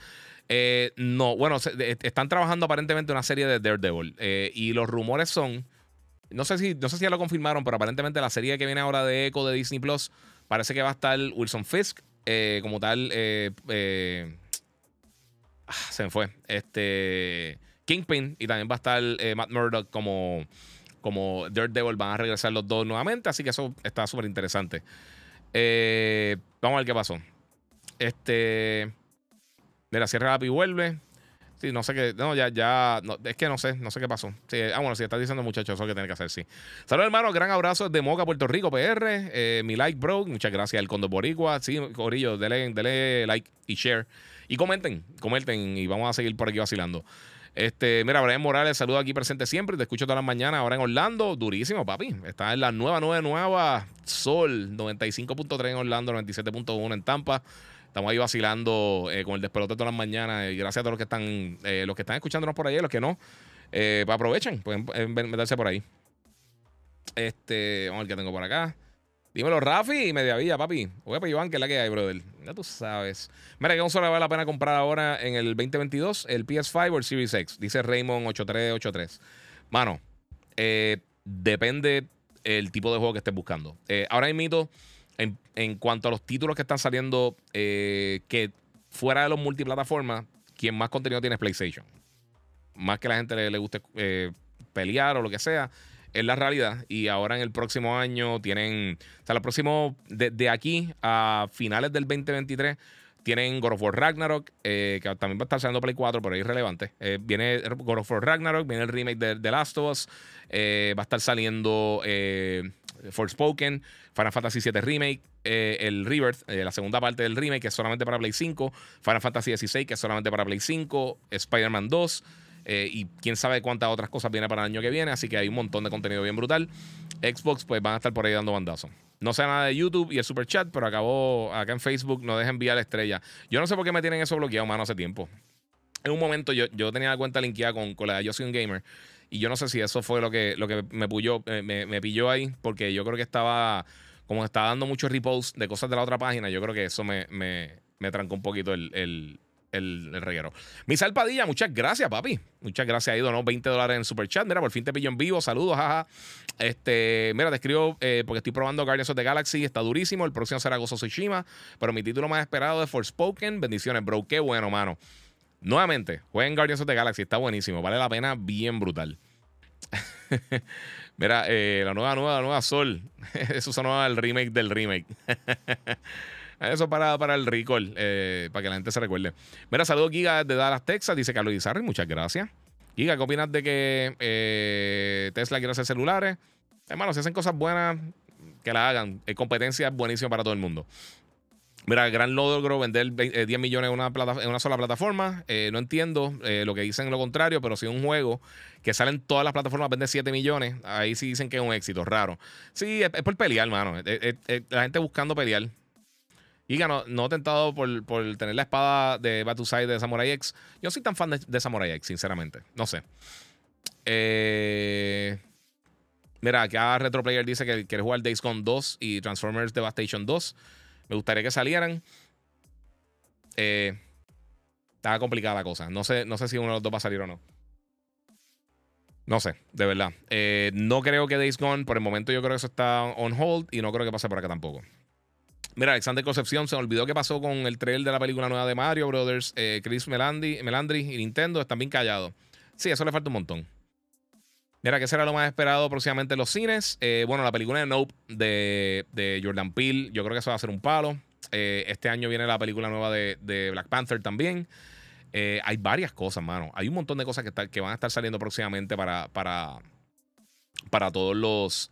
A: no, bueno, están trabajando aparentemente una serie de Daredevil. y los rumores son. No sé, si, no sé si ya lo confirmaron, pero aparentemente la serie que viene ahora de Echo de Disney Plus parece que va a estar Wilson Fisk como tal. Ah, se me fue. Este. Kingpin y también va a estar eh, Matt Murdock como, como Daredevil. Van a regresar los dos nuevamente, así que eso está súper interesante. Eh, vamos a ver qué pasó. Este. Mira, cierra la y vuelve. Sí, no sé qué. No, ya, ya. es que no sé, no sé qué pasó. ah, bueno, si está diciendo muchachos, eso que tiene que hacer, sí. Saludos, hermano. Gran abrazo desde Moca, Puerto Rico, PR. Eh, mi like, bro. Muchas gracias al Condo Boricua. Sí, Corillo, dele, dele like y share. Y comenten, comenten y vamos a seguir por aquí vacilando. Este, mira, Brian Morales, saludo aquí presente siempre. Te escucho todas las mañanas ahora en Orlando. Durísimo, papi. Está en la nueva, nueva, nueva Sol 95.3 en Orlando, 97.1 en Tampa. Estamos ahí vacilando eh, con el despelote todas las mañanas. Gracias a todos los que están, eh, los que están escuchándonos por ahí, los que no, eh, pues aprovechen, pueden, meterse por ahí. Este, vamos a ver qué tengo por acá. Dímelo, Rafi y Mediavilla, papi. Oye, pues Iván, que es la que hay, brother. Ya tú sabes. Mira, que solo vale la pena comprar ahora en el 2022 el PS5 o el Series X. Dice Raymond 8383. Mano, depende el tipo de juego que estés buscando. Eh, ahora mismo, en, cuanto a los títulos que están saliendo, eh, que fuera de los multiplataformas, quien más contenido tiene es PlayStation. Más que la gente le, guste pelear o lo que sea es la realidad. Y ahora en el próximo año tienen, o sea, el próximo, de, aquí a finales del 2023, tienen God of War Ragnarok, eh, que también va a estar saliendo Play 4, pero es irrelevante. Eh, viene God of War Ragnarok, viene el remake de The Last of Us, eh, va a estar saliendo Forspoken, Final Fantasy VII Remake, el Rebirth, la segunda parte del remake, que es solamente para Play 5, Final Fantasy XVI, que es solamente para Play 5, Spider-Man 2. Eh, y quién sabe cuántas otras cosas viene para el año que viene. Así que hay un montón de contenido bien brutal. Xbox, pues van a estar por ahí dando bandazos. No sé nada de YouTube y el super chat, pero acabó acá en Facebook, no deja enviar la estrella. Yo no sé por qué me tienen eso bloqueado, mano, hace tiempo. En un momento yo, yo tenía la cuenta linkeada con, con la de Yo soy un gamer. Y yo no sé si eso fue lo que, lo que me, pilló, eh, me, me pilló ahí, porque yo creo que estaba como está dando mucho repost de cosas de la otra página, yo creo que eso me, me, me trancó un poquito el, el, el, reguero. Misal Padilla, muchas gracias, papi. Muchas gracias, Ido, ¿no? 20 dólares en Super Chat. Mira, por fin te pillo en vivo. Saludos, jaja. Este, mira, te escribo eh, porque estoy probando Guardians of the Galaxy. Está durísimo. El próximo será Gozo Tsushima. Pero mi título más esperado es Forspoken. Bendiciones, bro. Qué bueno, mano. Nuevamente, jueguen Guardians of the Galaxy. Está buenísimo. Vale la pena, bien brutal. Mira, eh, la nueva, nueva, nueva Sol. Eso sonó el remake del remake. Eso para, para el recall, eh, para que la gente se recuerde. Mira, saludos Giga de Dallas, Texas, dice Carlos Izarri, muchas gracias. Giga, ¿qué opinas de que eh, Tesla quiere hacer celulares? Hermano, si hacen cosas buenas, que la hagan. Es competencia buenísima para todo el mundo. Mira, gran logro vender 10 eh, millones en una, sola plataforma. no entiendo lo que dicen lo contrario, pero si un juego que sale en todas las plataformas vende 7 millones, ahí sí dicen que es un éxito, raro. Sí, es, por pelear, hermano. la gente buscando pelear. Y no, no tentado por, por, tener la espada de Batusai de Samurai X. Yo no soy tan fan de, Samurai X, sinceramente. No sé. Eh, mira, acá Retro Player dice que quiere jugar Days Gone 2 y Transformers Devastation 2. Me gustaría que salieran. Eh, estaba complicada la cosa. No sé, no sé si uno de los dos va a salir o no. No sé, de verdad. Eh, no creo que Days Gone, por el momento yo creo que eso está on hold y no creo que pase por acá tampoco. Mira, Alexander Concepción se olvidó qué pasó con el trailer de la película nueva de Mario Brothers. Eh, Chris Melandri, Melandri y Nintendo están bien callados. Sí, eso le falta un montón. Mira, ¿qué será lo más esperado próximamente en los cines? Eh, bueno, la película de Nope de, Jordan Peele, yo creo que eso va a ser un palo. Eh, este año viene la película nueva de, Black Panther también. hay varias cosas, mano. Hay un montón de cosas que, van a estar saliendo próximamente para todos los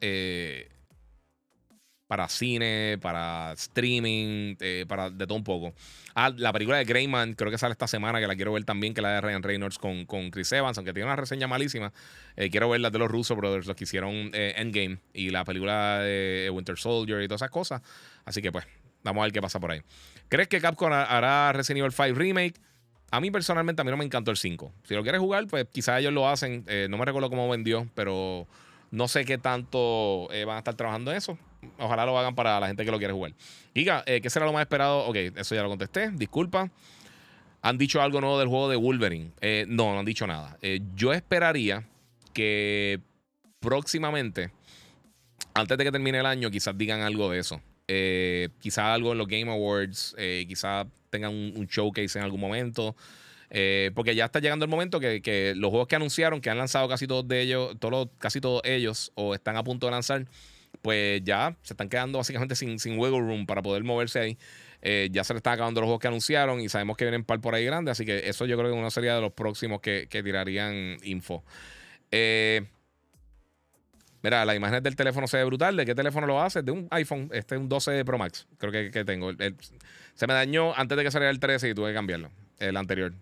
A: para cine, para streaming, eh, para de todo un poco. Ah, la película de Greyman, creo que sale esta semana, que la quiero ver también, que la de Ryan Reynolds con, con Chris Evans, aunque tiene una reseña malísima. Eh, quiero ver la de los Russo Brothers, los que hicieron eh, Endgame y la película de Winter Soldier y todas esas cosas. Así que pues, vamos a ver qué pasa por ahí. ¿Crees que Capcom hará Resident Evil 5 Remake? A mí personalmente, a mí no me encantó el 5. Si lo quieres jugar, pues quizás ellos lo hacen. no me recuerdo cómo vendió, pero no sé qué tanto van a estar trabajando en eso. Ojalá lo hagan para la gente que lo quiere jugar. Eh, ¿qué será lo más esperado? Ok, eso ya lo contesté. Disculpa. ¿Han dicho algo nuevo del juego de Wolverine? Eh, no, no han dicho nada. Eh, yo esperaría que próximamente, antes de que termine el año, quizás digan algo de eso. quizás algo en los Game Awards, quizás tengan un, showcase en algún momento. porque ya está llegando el momento que, los juegos que anunciaron, que han lanzado casi todos de ellos, todos, casi todos ellos, o están a punto de lanzar, pues ya se están quedando básicamente sin, sin wiggle room para poder moverse ahí. Eh, ya se le están acabando los juegos que anunciaron y sabemos que vienen par por ahí grandes, así que eso yo creo que es una serie de los próximos que, tirarían info. Eh, mira, la imagen del teléfono se ve brutal. ¿De qué teléfono lo hace? De un iPhone. Este es un 12 Pro Max. Creo que, tengo. se me dañó antes de que saliera el 13 y tuve que cambiarlo. El anterior.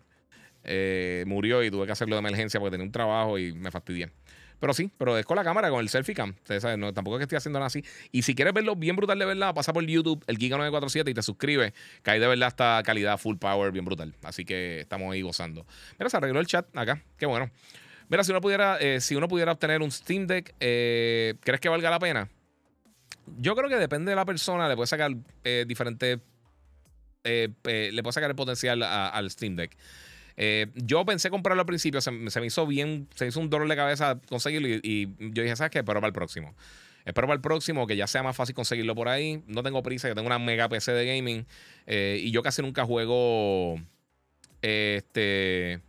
A: Eh, murió y tuve que hacerlo de emergencia porque tenía un trabajo y me fastidié. Pero sí, pero con la cámara, con el selfie cam. No, tampoco es que estoy haciendo nada así. Y si quieres verlo bien brutal de verdad, pasa por YouTube, el Giga947 y te suscribes, que hay de verdad esta calidad full power bien brutal. Así que estamos ahí gozando. Mira, se arregló el chat acá. Qué bueno. Mira, si uno pudiera, eh, si uno pudiera obtener un Steam Deck, eh, ¿crees que valga la pena? Yo creo que depende de la persona, le puede sacar eh, diferentes. le puede sacar el potencial al Steam Deck. Eh, yo pensé comprarlo al principio, se, me hizo bien, se hizo un dolor de cabeza conseguirlo y, yo dije, ¿sabes qué? Espero para el próximo. Espero para el próximo que ya sea más fácil conseguirlo por ahí. No tengo prisa, yo tengo una mega PC de gaming eh, y yo casi nunca juego este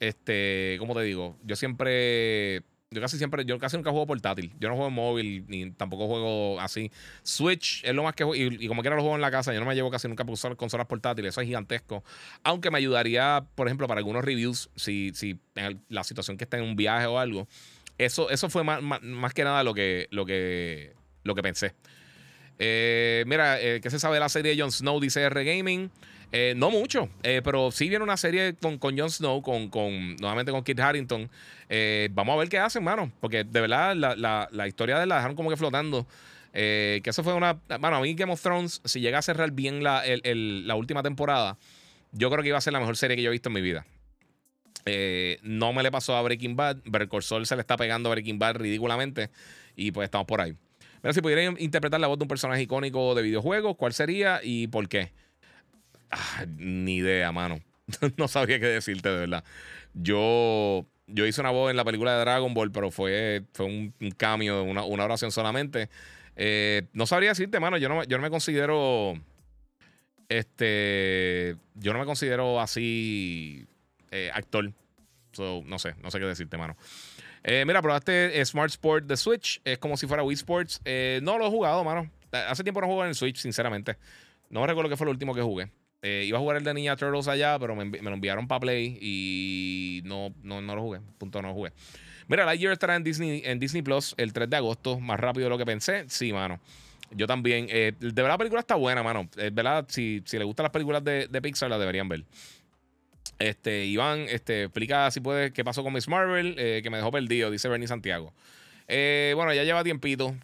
A: este, ¿cómo te digo? Yo siempre yo casi siempre, yo casi nunca juego portátil. Yo no juego en móvil, ni tampoco juego así. Switch es lo más que juego. Y, como quiera lo juego en la casa, yo no me llevo casi nunca por usar consolas portátiles. Eso es gigantesco. Aunque me ayudaría, por ejemplo, para algunos reviews, si, si en la situación que está en un viaje o algo. Eso, eso fue más, más, que nada lo que, lo que, lo que pensé. Eh, mira, eh, ¿qué se sabe de la serie de Jon Snow? Dice R Gaming. Eh, no mucho, eh, pero sí viene una serie con, con Jon Snow, con, con, nuevamente con Kit Harrington. Eh, vamos a ver qué hacen, mano. Porque de verdad la, historia de la dejaron como que flotando. que eso fue una. Bueno, a mí Game of Thrones, si llega a cerrar bien la, la última temporada, yo creo que iba a ser la mejor serie que yo he visto en mi vida. no me le pasó a Breaking Bad. Bercorsol se le está pegando a Breaking Bad ridículamente. Y pues estamos por ahí. Mira, si pudieran interpretar la voz de un personaje icónico de videojuegos, ¿cuál sería y por qué? Ah, ni idea, mano. no sabría qué decirte, de verdad. Yo, yo hice una voz en la película de Dragon Ball, pero fue, fue un, cambio, una, una oración solamente. Eh, no sabría decirte, mano. Yo no, yo no me considero. Este. Yo no me considero así. Eh, actor. no sé, no sé qué decirte, mano. Eh, mira, probaste Smart Sport de Switch. Es como si fuera Wii Sports. no lo he jugado, mano. Hace tiempo no jugué en el Switch, sinceramente. No recuerdo qué fue lo último que jugué. Iba a jugar el de Ninja Turtles allá, pero me, lo enviaron para Play y no, no, no lo jugué. Punto, no lo jugué. Mira, Lightyear estará en Disney, en Disney Plus el 3 de agosto, más rápido de lo que pensé. Sí, mano. Yo también. Eh, de verdad, la película está buena, mano. Es verdad, si, si les gustan las películas de, Pixar, la deberían ver. Este, Iván, este, explica si puede qué pasó con Miss Marvel, eh, que me dejó perdido, dice Bernie Santiago. Eh, bueno, ya lleva tiempito.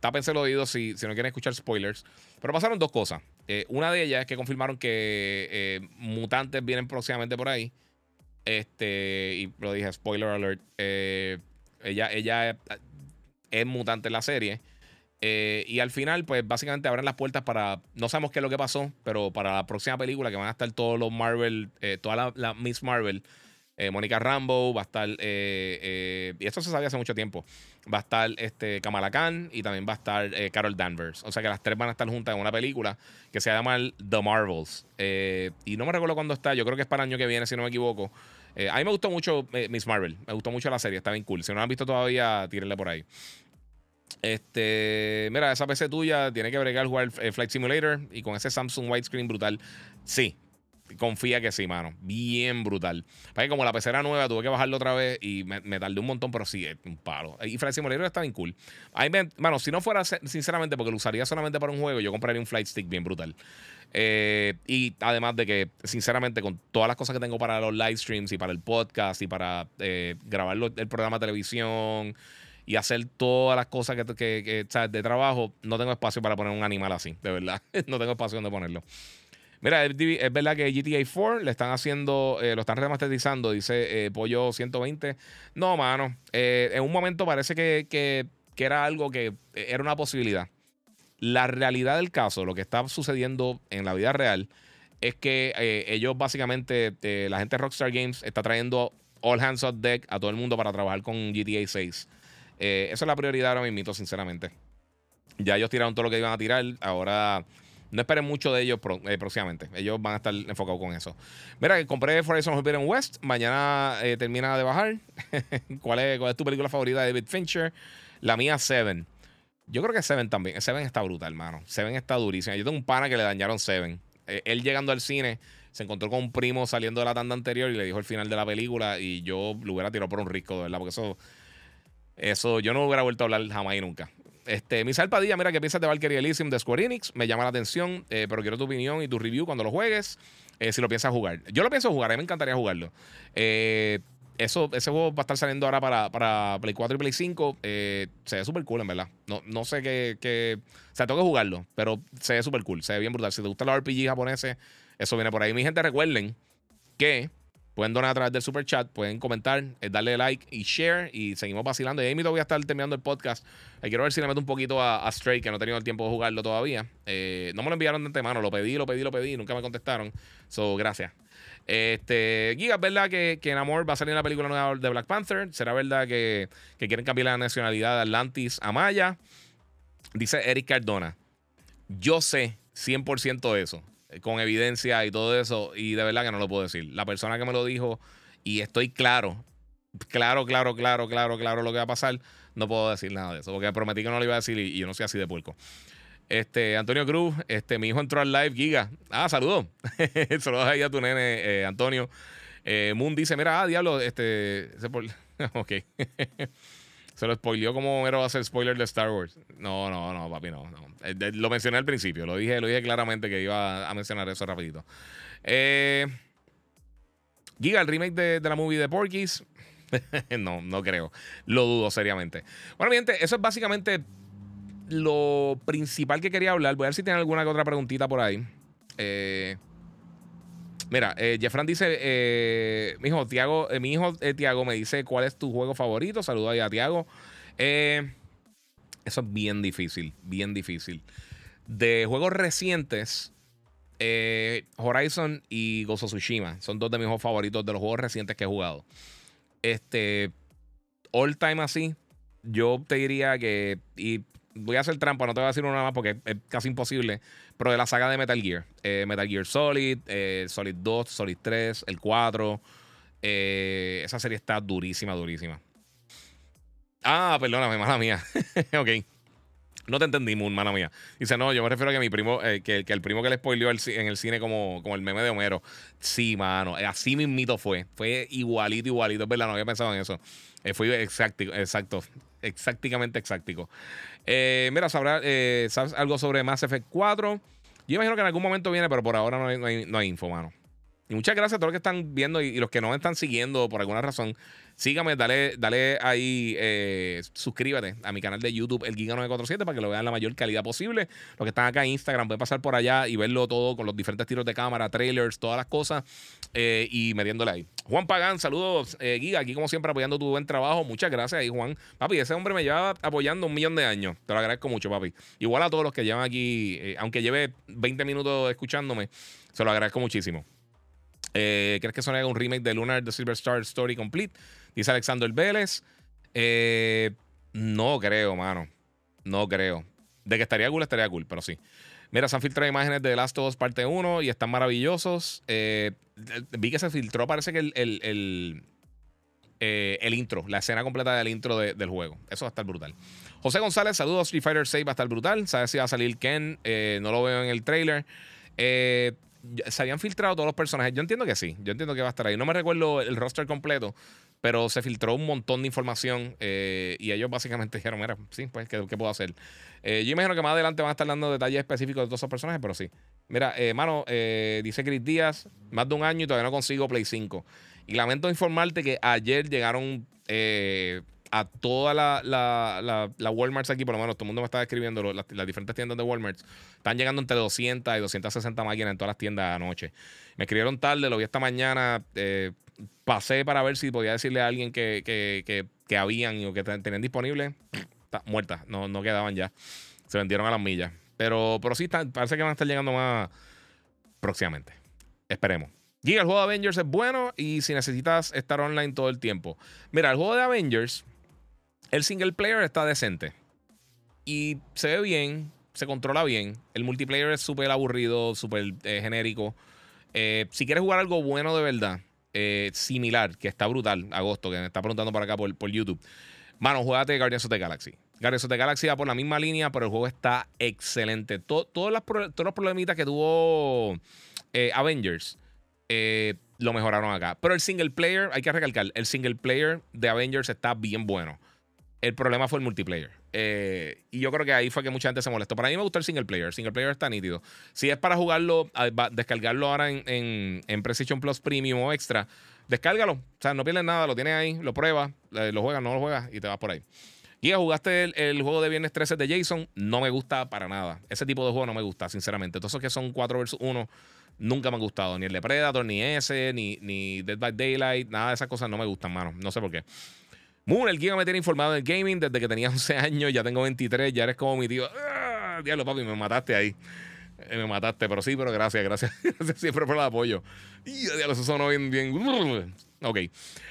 A: tápense el oído si, si no quieren escuchar spoilers. Pero pasaron dos cosas. Una de ellas es que confirmaron que mutantes vienen próximamente por ahí. Este, y lo dije, spoiler alert. Eh, ella, ella es, mutante en la serie. Eh, y al final, pues básicamente abren las puertas para. No sabemos qué es lo que pasó, pero para la próxima película que van a estar todos los Marvel, eh, toda la, Miss Marvel, Mónica Rambo, va a estar. y esto se sabía hace mucho tiempo. Va a estar este, Kamala Khan y también va a estar Carol Danvers. O sea que las tres van a estar juntas en una película que se llama The Marvels. y no me recuerdo cuándo está, yo creo que es para el año que viene, si no me equivoco. Eh, a mí me gustó mucho eh, Miss Marvel. Me gustó mucho la serie. Está bien cool. Si no la han visto todavía, tírenle por ahí. Este, mira, esa PC tuya tiene que bregar jugar el Flight Simulator y con ese Samsung widescreen brutal. Sí, confía que sí, mano. Bien brutal. Para que como la PC era nueva, tuve que bajarlo otra vez y me, tardé un montón, pero sí, un palo. Y Flight Simulator está bien cool. A mí mano, si no fuera sinceramente porque lo usaría solamente para un juego, yo compraría un Flight Stick bien brutal. Eh, y además de que, sinceramente, con todas las cosas que tengo para los live streams y para el podcast y para eh, grabar el programa de televisión y hacer todas las cosas que, que, de trabajo, no tengo espacio para poner un animal así, de verdad. no tengo espacio donde ponerlo. Mira, es, verdad que GTA 4 le están haciendo, eh, lo están remasterizando, dice Pollo 120. No, mano. en un momento parece que, que, era algo que era una posibilidad. La realidad del caso, lo que está sucediendo en la vida real, es que eh, ellos básicamente, eh, la gente de Rockstar Games está trayendo all hands on deck a todo el mundo para trabajar con GTA 6. Eh, esa es la prioridad ahora mismo, sinceramente. Ya ellos tiraron todo lo que iban a tirar. Ahora no esperen mucho de ellos próximamente. Ellos van a estar enfocados con eso. Mira, compré Horizon Forbidden West. Mañana termina de bajar. ¿Cuál, es, ¿Cuál es tu película favorita de David Fincher? La mía, Seven. Yo creo que Seven también. Seven está brutal, hermano. Seven está durísima. Yo tengo un pana que le dañaron Seven. Eh, él llegando al cine se encontró con un primo saliendo de la tanda anterior y le dijo el final de la película y yo lo hubiera tirado por un risco, de verdad, porque eso, eso yo no hubiera vuelto a hablar jamás y nunca. Este, Misal Padilla, mira, ¿qué piensas de Valkyrie Elysium de Square Enix? Me llama la atención, eh, pero quiero tu opinión y tu review cuando lo juegues, eh, si lo piensas jugar. Yo lo pienso jugar, a mí me encantaría jugarlo. Eh, eso, ese juego va a estar saliendo ahora para, para Play 4 y Play 5. Eh, se ve súper cool, en verdad. No, no sé qué, O sea, tengo que jugarlo, pero se ve súper cool. Se ve bien brutal. Si te gustan los RPG japoneses, eso viene por ahí. Mi gente, recuerden que pueden donar a través del super chat, pueden comentar, eh, darle like y share. Y seguimos vacilando. Y ahí mismo voy a estar terminando el podcast. Eh, quiero ver si le meto un poquito a, Stray, que no he tenido el tiempo de jugarlo todavía. no me lo enviaron de antemano. Lo pedí, lo pedí, lo pedí. Nunca me contestaron. So, gracias. Este, Giga, ¿verdad que, que en Amor va a salir la película nueva de Black Panther? ¿Será verdad que, quieren cambiar la nacionalidad de Atlantis a Maya? Dice Eric Cardona. Yo sé 100% de eso, eh, con evidencia y todo eso, y de verdad que no lo puedo decir. La persona que me lo dijo, y estoy claro, claro, claro, claro, claro, claro lo que va a pasar, no puedo decir nada de eso, porque prometí que no lo iba a decir y, y yo no soy así de puerco. Este, Antonio Cruz, este, mi hijo entró al live, Giga. Ah, saludos. saludos ahí a tu nene, eh, Antonio. Eh, Moon dice, mira, ah, diablo, este. ok. Se lo spoileó como era va a ser spoiler de Star Wars. No, no, no, papi, no. no. Eh, lo mencioné al principio, lo dije, lo dije claramente que iba a mencionar eso rapidito. Giga, el remake de, de la movie de Porky's. no, no creo. Lo dudo seriamente. Bueno, mi gente, eso es básicamente lo principal que quería hablar, voy a ver si tienen alguna otra preguntita por ahí. Eh, mira, eh, Jeffran dice, eh, mi hijo Tiago, mi hijo Tiago me dice cuál es tu juego favorito. Saludos ahí a Tiago. Eso es bien difícil, bien difícil. De juegos recientes, eh, Horizon y Gozo Tsushima son dos de mis juegos favoritos de los juegos recientes que he jugado. Este, all time así, yo te diría que, y voy a hacer trampa, no te voy a decir una más porque es casi imposible, pero de la saga de Metal Gear, eh, Metal Gear Solid, eh, Solid 2, Solid 3, el 4, esa serie está durísima, durísima. Ah, perdóname, mala mía. ok. No te entendí, Moon, mala mía. Dice, no, yo me refiero a que mi primo, eh, que, el primo que le spoileó en el cine como, el meme de Homero. Sí, mano. Eh, así mismito fue. Fue igualito, igualito. Es verdad, no había pensado en eso. Eh, fue exacto, exacto. Exactamente exactico. mira, ¿sabes algo sobre Mass Effect 4? Yo imagino que en algún momento viene, pero por ahora no hay, no hay info, mano. Y muchas gracias a todos los que están viendo y, los que no están siguiendo por alguna razón. Sígame, dale, dale ahí, eh, suscríbete a mi canal de YouTube, el Giga947, para que lo vean la mayor calidad posible. Los que están acá en Instagram pueden pasar por allá y verlo todo con los diferentes tiros de cámara, trailers, todas las cosas eh, y metiéndole ahí. Juan Pagán, saludos, eh, Giga, aquí como siempre apoyando tu buen trabajo. Muchas gracias ahí, Juan. Papi, ese hombre me lleva apoyando un millón de años. Te lo agradezco mucho, papi. Igual a todos los que llevan aquí, aunque lleve 20 minutos escuchándome, se lo agradezco muchísimo. Eh, ¿Crees que son un remake de Lunar The Silver Star Story Complete? Dice Alexander Vélez. Eh, no creo, mano. No creo. De que estaría cool, estaría cool, pero sí. Mira, se han filtrado imágenes de The Last of Us parte 1 y están maravillosos. Eh, vi que se filtró, parece que el, el, el, intro, la escena completa del intro del juego. Eso va a estar brutal. José González, saludos. Street Fighter 6 va a estar brutal. ¿Sabes si va a salir Ken? no lo veo en el trailer. Eh, se habían filtrado todos los personajes. Yo entiendo que sí, yo entiendo que va a estar ahí. No me recuerdo el roster completo, pero se filtró un montón de información eh, y ellos básicamente dijeron, mira, sí, pues, ¿qué, puedo hacer? Eh, yo imagino que más adelante van a estar dando detalles específicos de todos esos personajes, pero sí. Mira, eh, mano, dice Chris Díaz, más de un año y todavía no consigo Play 5. Y lamento informarte que ayer llegaron a toda la, la, la, Walmart aquí, por lo menos todo el mundo me está escribiendo, las, diferentes tiendas de Walmart, están llegando entre 200 y 260 máquinas en todas las tiendas anoche. Me escribieron tarde, lo vi esta mañana, eh, pasé para ver si podía decirle a alguien que, que, que, habían o que tenían disponible, muertas, no, no quedaban ya. Se vendieron a las millas. Pero, pero sí, parece que van a estar llegando más próximamente. Esperemos. Giga, el juego de Avengers es bueno y si necesitas estar online todo el tiempo. Mira, el juego de Avengers el single player está decente. Y se ve bien, se controla bien. El multiplayer es súper aburrido, súper eh, genérico. Eh, si quieres jugar algo bueno de verdad, eh, similar, que está brutal, agosto, que me está preguntando por acá por, YouTube. Mano, juegate Guardians of the Galaxy. Guardians of the Galaxy va por la misma línea, pero el juego está excelente. todos los problemitas que tuvo Avengers lo mejoraron acá. Pero el single player, hay que recalcar, el single player de Avengers está bien bueno. El problema fue el multiplayer. Eh, y yo creo que ahí fue que mucha gente se molestó. Para mí me gustó el single player. El single player está nítido. Si es para jugarlo, descargarlo ahora en, en, en PlayStation Plus Premium o Extra, descárgalo. O sea, no pierdes nada, lo tienes ahí, lo pruebas, lo juegas, no lo juegas y te vas por ahí. Y jugaste el, juego de Viernes 13 de Jason, no me gusta para nada. Ese tipo de juego no me gusta, sinceramente. Todos esos que son 4 versus 1 nunca me han gustado. Ni el de Predator, ni ese, ni, ni Dead by Daylight, nada de esas cosas no me gustan, mano. No sé por qué. Moon, el Giga me tiene informado del gaming desde que tenía 11 años, ya tengo 23, ya eres como mi tío. ¡Ah! Diablo, papi, me mataste ahí. Eh, me mataste, pero sí, pero gracias, gracias. gracias siempre por el apoyo. Y diablo, eso sonó bien, bien. Ok.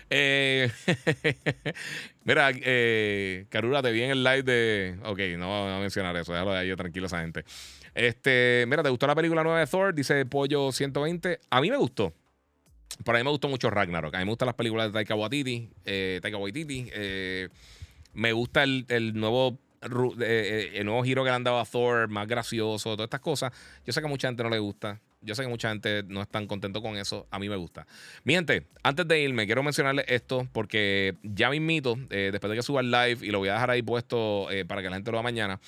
A: Eh, mira, eh, Carura, te vi en el live de. Ok, no voy a mencionar eso, déjalo de ahí, tranquilo esa gente. Este, mira, ¿te gustó la película nueva de Thor? Dice Pollo 120. A mí me gustó. Por a mí me gustó mucho Ragnarok. A mí me gustan las películas de Taika Waititi. Eh, Taika Waititi. Eh, me gusta el, nuevo eh, el nuevo giro que le han dado a Thor, más gracioso, todas estas cosas. Yo sé que a mucha gente no le gusta. Yo sé que mucha gente no está contento con eso. A mí me gusta. Mi gente, antes de irme, quiero mencionarles esto porque ya me invito, después de que suba el live, y lo voy a dejar ahí puesto para que la gente lo vea mañana.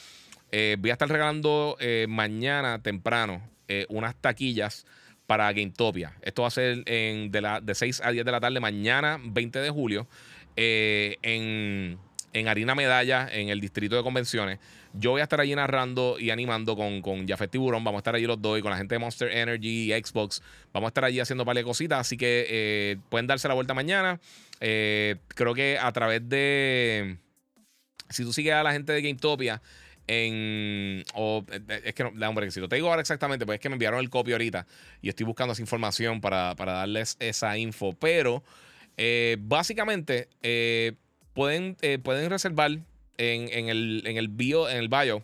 A: voy a estar regalando mañana temprano unas taquillas para GameTopia. Esto va a ser de, la, de 6 a 10 de la tarde mañana, 20 de julio, eh, en, en, Harina Medalla, en el distrito de convenciones. Yo voy a estar allí narrando y animando con, con Jafet Tiburón. Vamos a estar allí los dos y con la gente de Monster Energy y Xbox. Vamos a estar allí haciendo varias cositas. Así que eh, pueden darse la vuelta mañana. Eh, creo que a través de si tú sigues a la gente de GameTopia en. O, es que no, hombre, si lo te digo ahora exactamente, pues es que me enviaron el copy ahorita y estoy buscando esa información para, darles esa info. Pero eh, básicamente eh, pueden, eh, pueden reservar en, el, en el bio, en el bio,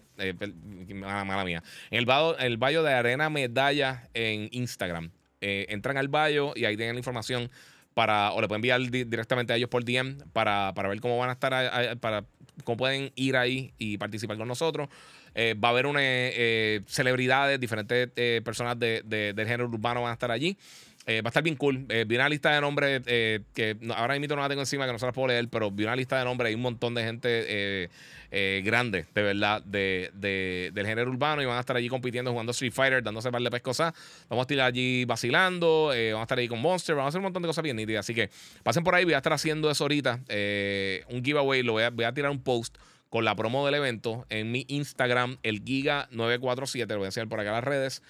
A: mala, mía, en el bio, el bio de Arena Medalla en Instagram. entran al bio y ahí tienen la información para, o le pueden enviar directamente a ellos por DM para, para ver cómo van a estar, para cómo pueden ir ahí y participar con nosotros. Eh, va a haber una, eh, celebridades, diferentes eh, personas de, del género urbano van a estar allí. Va a estar bien cool. vi una lista de nombres que ahora mismo no la tengo encima, que no se la puedo leer, pero vi una lista de nombres. Hay un montón de gente grande, de verdad, de, del género urbano y van a estar allí compitiendo, jugando Street Fighter, dándose par de pescosas. Vamos a estar allí vacilando, vamos a estar allí con Monster, vamos a hacer un montón de cosas bien nítidas. Así que pasen por ahí, voy a estar haciendo eso ahorita. un giveaway, lo voy a, voy a tirar un post con la promo del evento en mi Instagram, el Giga947. Lo voy a enseñar por acá en las redes.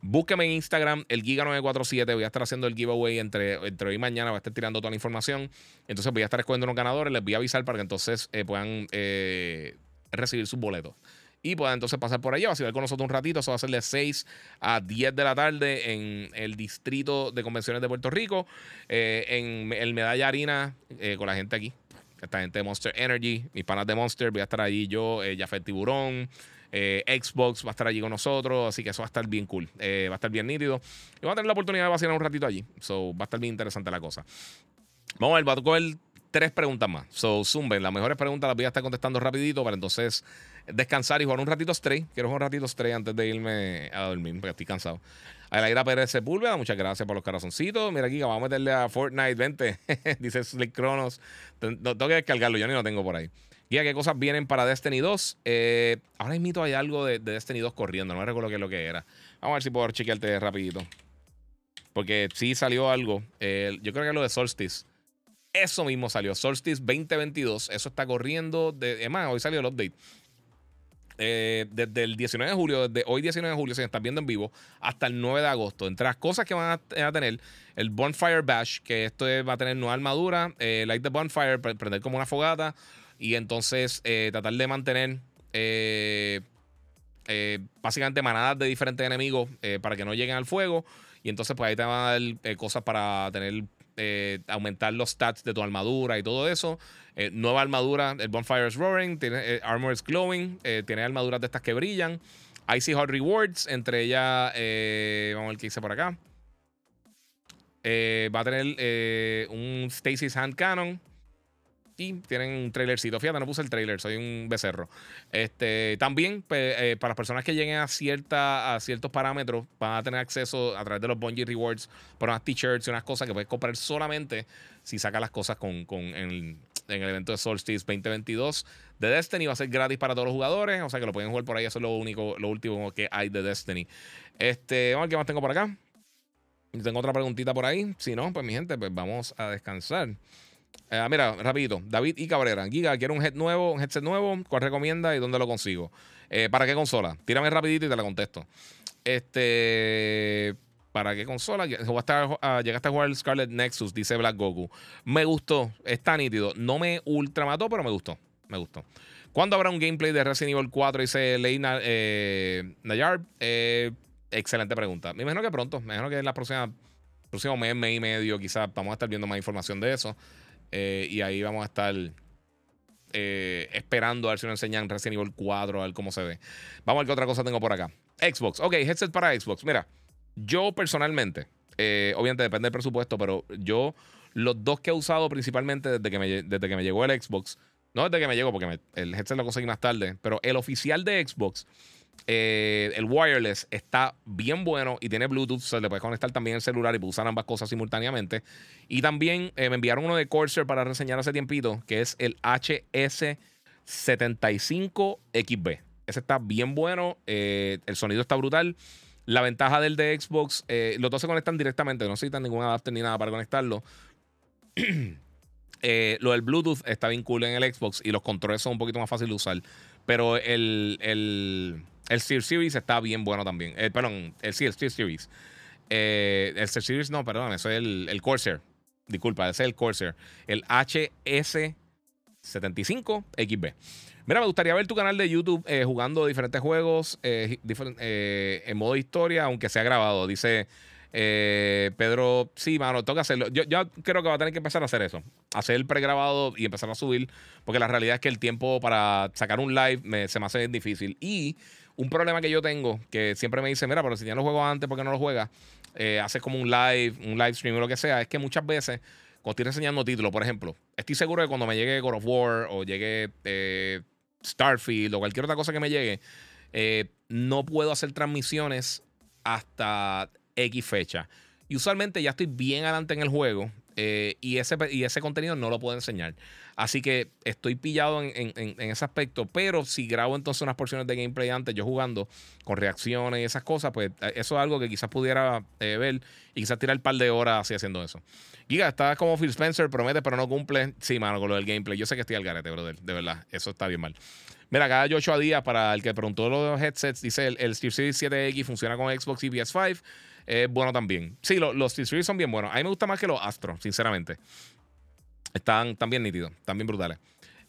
A: Búsqueme en Instagram, el Giga947. Voy a estar haciendo el giveaway entre, entre hoy y mañana. Voy a estar tirando toda la información. Entonces voy a estar escogiendo unos ganadores. Les voy a avisar para que entonces eh, puedan eh, recibir sus boletos. Y puedan entonces pasar por allá, vacilar con nosotros un ratito. Eso va a ser de 6 a 10 de la tarde en el distrito de convenciones de Puerto Rico. Eh, en el Medalla Harina, con la gente aquí esta gente de Monster Energy, mis panas de Monster, voy a estar allí yo, Jafet Tiburón, eh, Xbox va a estar allí con nosotros, así que eso va a estar bien cool, eh, va a estar bien nítido. Y vamos a tener la oportunidad de vacilar un ratito allí, so va a estar bien interesante la cosa. Vamos a ver, va a coger tres preguntas más. So, zumben, las mejores preguntas las voy a estar contestando rapidito para entonces descansar y jugar un ratito stray. Quiero jugar un ratito stray antes de irme a dormir porque estoy cansado. Aira Pérez Sepúlveda, muchas gracias por los corazoncitos. Mira aquí, vamos a meterle a Fortnite 20. Dice Slick Cronos. Tengo que descargarlo, yo ni lo tengo por ahí. Guía, ¿qué cosas vienen para Destiny 2? Eh, ahora mismo hay algo de, Destiny 2 corriendo, no me recuerdo qué es lo que era. Vamos a ver si puedo chequearte rapidito. Porque sí salió algo. yo creo que es lo de Solstice. Eso mismo salió. Solstice 2022. Eso está corriendo. De, es más, hoy salió el update. Eh, desde el 19 de julio, desde hoy 19 de julio, se están viendo en vivo, hasta el 9 de agosto. Entre las cosas que van a, tener, el Bonfire Bash, que esto va a tener nueva armadura, eh, Light the Bonfire, prender como una fogata, y entonces eh, tratar de mantener básicamente manadas de diferentes enemigos para que no lleguen al fuego. Y entonces, pues ahí te van a dar cosas para tener eh, aumentar los stats de tu armadura y todo eso. Eh, nueva armadura, el Bonfire is Roaring, tiene, eh, Armor is Glowing, tiene armaduras de estas que brillan. Icy Hot Rewards, entre ellas, vamos a ver qué dice por acá. va a tener un Stasis Hand Cannon. Y tienen un trailercito. Fíjate, no puse el trailer, soy un becerro. Este, también, pues, para las personas que lleguen a, cierta, a ciertos parámetros, van a tener acceso a través de los Bungie Rewards por unas t-shirts y unas cosas que puedes comprar solamente si sacas las cosas con, en, el evento de Solstice 2022 de Destiny. Va a ser gratis para todos los jugadores. O sea que lo pueden jugar por ahí. Eso es lo único, lo último que hay de Destiny. Este, qué más tengo por acá. Tengo otra preguntita por ahí. Si no, pues mi gente, pues vamos a descansar. Eh, mira, rapidito. David y Cabrera. Giga, quiero un head nuevo, un headset nuevo. ¿Cuál recomienda y dónde lo consigo? Eh, ¿Para qué consola? Tírame rapidito y te la contesto. Este. ¿Para qué consola? Ah, llegaste a jugar Scarlet Nexus, dice Black Goku. Me gustó, está nítido. No me ultra mató, pero me gustó. Me gustó. ¿Cuándo habrá un gameplay de Resident Evil 4? Dice Leina eh, Nayar. Eh, excelente pregunta. Me imagino que pronto. Me imagino que en la próxima próximo mes, mes y medio, quizás vamos a estar viendo más información de eso. Eh, y ahí vamos a estar eh, esperando a ver si nos enseñan Resident Evil 4, a ver cómo se ve. Vamos a ver qué otra cosa tengo por acá. Xbox. Ok, headset para Xbox. Mira, yo personalmente, eh, obviamente depende del presupuesto, pero yo los dos que he usado principalmente desde que me, desde que me llegó el Xbox, no desde que me llegó porque el headset lo conseguí más tarde, pero el oficial de Xbox eh, el wireless está bien bueno y tiene Bluetooth. Se le puede conectar también el celular y puede usar ambas cosas simultáneamente. Y también eh, me enviaron uno de Corsair para reseñar hace tiempito, que es el HS75XB. Ese está bien bueno. Eh, el sonido está brutal. La ventaja del de Xbox, los dos se conectan directamente, no necesitan ningún adapter ni nada para conectarlo. lo del Bluetooth está bien cool en el Xbox y los controles son un poquito más fáciles de usar. Pero el, el el Steel Series está bien bueno también. Eh, perdón, el, sí, el Steel Series. Eh, el Steel Series, no, perdón, eso es el, el Corsair. Disculpa, ese es el Corsair. El HS 75 XB. Mira, me gustaría ver tu canal de YouTube eh, jugando diferentes juegos eh, eh, en modo historia, aunque sea grabado. Dice Pedro, sí, mano, toca hacerlo. Yo, yo, creo que va a tener que empezar a hacer eso. Hacer el pregrabado y empezar a subir, porque la realidad es que el tiempo para sacar un live se me hace difícil. Y un problema que yo tengo, que siempre me dice, mira, pero si ya lo juego antes, ¿por qué no lo juegas? haces como un live, un live stream o lo que sea. Es que muchas veces cuando estoy enseñando títulos, por ejemplo, estoy seguro que cuando me llegue God of War o llegue eh, Starfield o cualquier otra cosa que me llegue, eh, no puedo hacer transmisiones hasta X fecha. Y usualmente ya estoy bien adelante en el juego eh, y, ese, y ese contenido no lo puedo enseñar. Así que estoy pillado en, ese aspecto. Pero si grabo entonces unas porciones de gameplay antes, yo jugando con reacciones y esas cosas, pues eh, eso es algo que quizás pudiera eh, ver y quizás tirar un par de horas así haciendo eso. Giga, está como Phil Spencer, promete, pero no cumple. Sí, mano, con lo del gameplay. Yo sé que estoy al garete, brother. De verdad, eso está bien mal. Mira, acá Joshua Díaz, para el que preguntó los headsets, dice el, el Steel Series 7X funciona con Xbox y PS5 es bueno también. Sí, los Steel son bien buenos. A mí me gusta más que los Astro, sinceramente. Están, también nítidos, también brutales.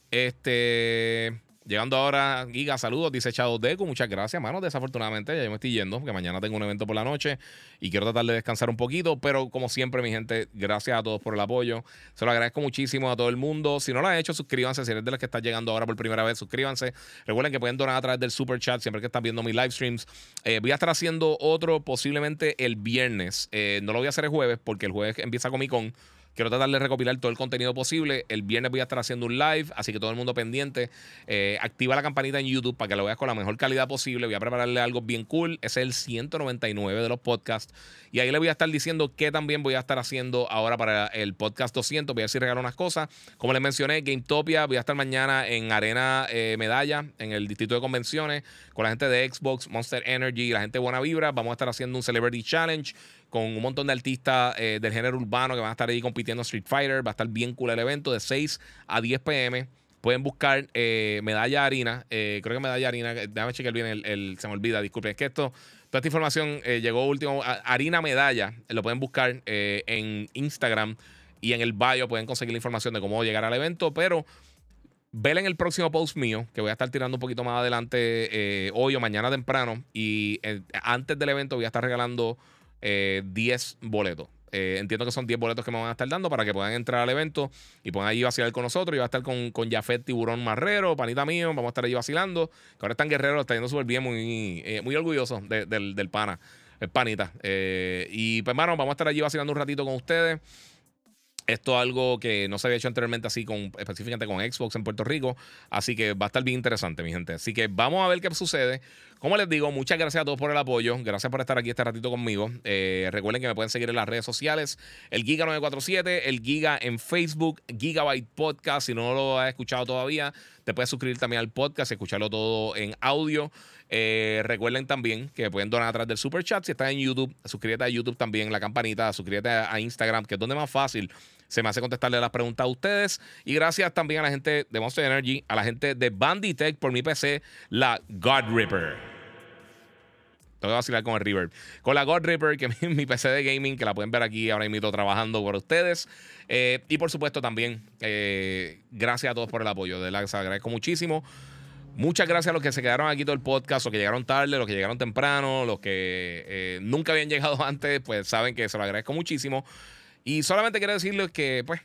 A: Este. Llegando ahora, Giga, saludos, dice Chado Deco, muchas gracias, mano. Desafortunadamente, ya yo me estoy yendo, porque mañana tengo un evento por la noche y quiero tratar de descansar un poquito, pero como siempre, mi gente, gracias a todos por el apoyo. Se lo agradezco muchísimo a todo el mundo. Si no lo han hecho, suscríbanse. Si eres de los que están llegando ahora por primera vez, suscríbanse. Recuerden que pueden donar a través del super chat siempre que están viendo mis live streams. Eh, voy a estar haciendo otro posiblemente el viernes. Eh, no lo voy a hacer el jueves porque el jueves empieza Comic Con. Quiero tratar de recopilar todo el contenido posible. El viernes voy a estar haciendo un live, así que todo el mundo pendiente. Eh, activa la campanita en YouTube para que lo veas con la mejor calidad posible. Voy a prepararle algo bien cool. Es el 199 de los podcasts. Y ahí le voy a estar diciendo qué también voy a estar haciendo ahora para el podcast 200. Voy a decir regalo unas cosas. Como les mencioné, GameTopia. Voy a estar mañana en Arena eh, Medalla, en el distrito de convenciones, con la gente de Xbox, Monster Energy, la gente de Buena Vibra. Vamos a estar haciendo un Celebrity Challenge con un montón de artistas eh, del género urbano que van a estar ahí compitiendo en Street Fighter. Va a estar bien cool el evento de 6 a 10 pm. Pueden buscar eh, Medalla Harina. Eh, creo que Medalla Harina. Déjame chequear bien el, Se me olvida, disculpen. Es que esto. Toda esta información llegó último. Harina Medalla. lo pueden buscar en Instagram. Y en el bio pueden conseguir la información de cómo llegar al evento. Pero Ven en el próximo post mío, que voy a estar tirando un poquito más adelante hoy o mañana temprano. Y antes del evento voy a estar regalando 10 eh, boletos. Eh, entiendo que son 10 boletos que me van a estar dando para que puedan entrar al evento y puedan allí vacilar con nosotros. Yo voy a estar con, con Jafet Tiburón Marrero, panita mío. Vamos a estar allí vacilando. Que ahora están guerreros, está yendo súper bien, muy, eh, muy orgulloso del, del, pana, el panita. y pues, hermano, vamos a estar allí vacilando un ratito con ustedes. Esto es algo que no se había hecho anteriormente así con específicamente con Xbox en Puerto Rico. Así que va a estar bien interesante, mi gente. Así que vamos a ver qué sucede. Como les digo, muchas gracias a todos por el apoyo. Gracias por estar aquí este ratito conmigo. Eh, recuerden que me pueden seguir en las redes sociales. El Giga947, el Giga en Facebook, Gigabyte Podcast. Si no lo has escuchado todavía, te puedes suscribir también al podcast y escucharlo todo en audio. Eh, recuerden también que pueden donar atrás del super chat. Si estás en YouTube, suscríbete a YouTube también, la campanita, suscríbete a Instagram, que es donde más fácil se me hace contestarle las preguntas a ustedes. Y gracias también a la gente de Monster Energy, a la gente de Banditech por mi PC, la God Ripper. Tengo que vacilar con el Reverb. Con la God Ripper, que es mi PC de gaming, que la pueden ver aquí ahora mismo trabajando por ustedes. Eh, y por supuesto también, eh, gracias a todos por el apoyo. De la les agradezco muchísimo. Muchas gracias a los que se quedaron aquí todo el podcast, los que llegaron tarde, los que llegaron temprano, los que eh, nunca habían llegado antes, pues saben que se lo agradezco muchísimo. Y solamente quiero decirles que, pues,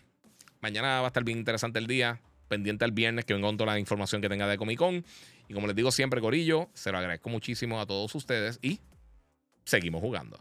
A: mañana va a estar bien interesante el día. Pendiente el viernes que vengo con toda la información que tenga de Comic Con. Y como les digo siempre, Corillo, se lo agradezco muchísimo a todos ustedes y seguimos jugando.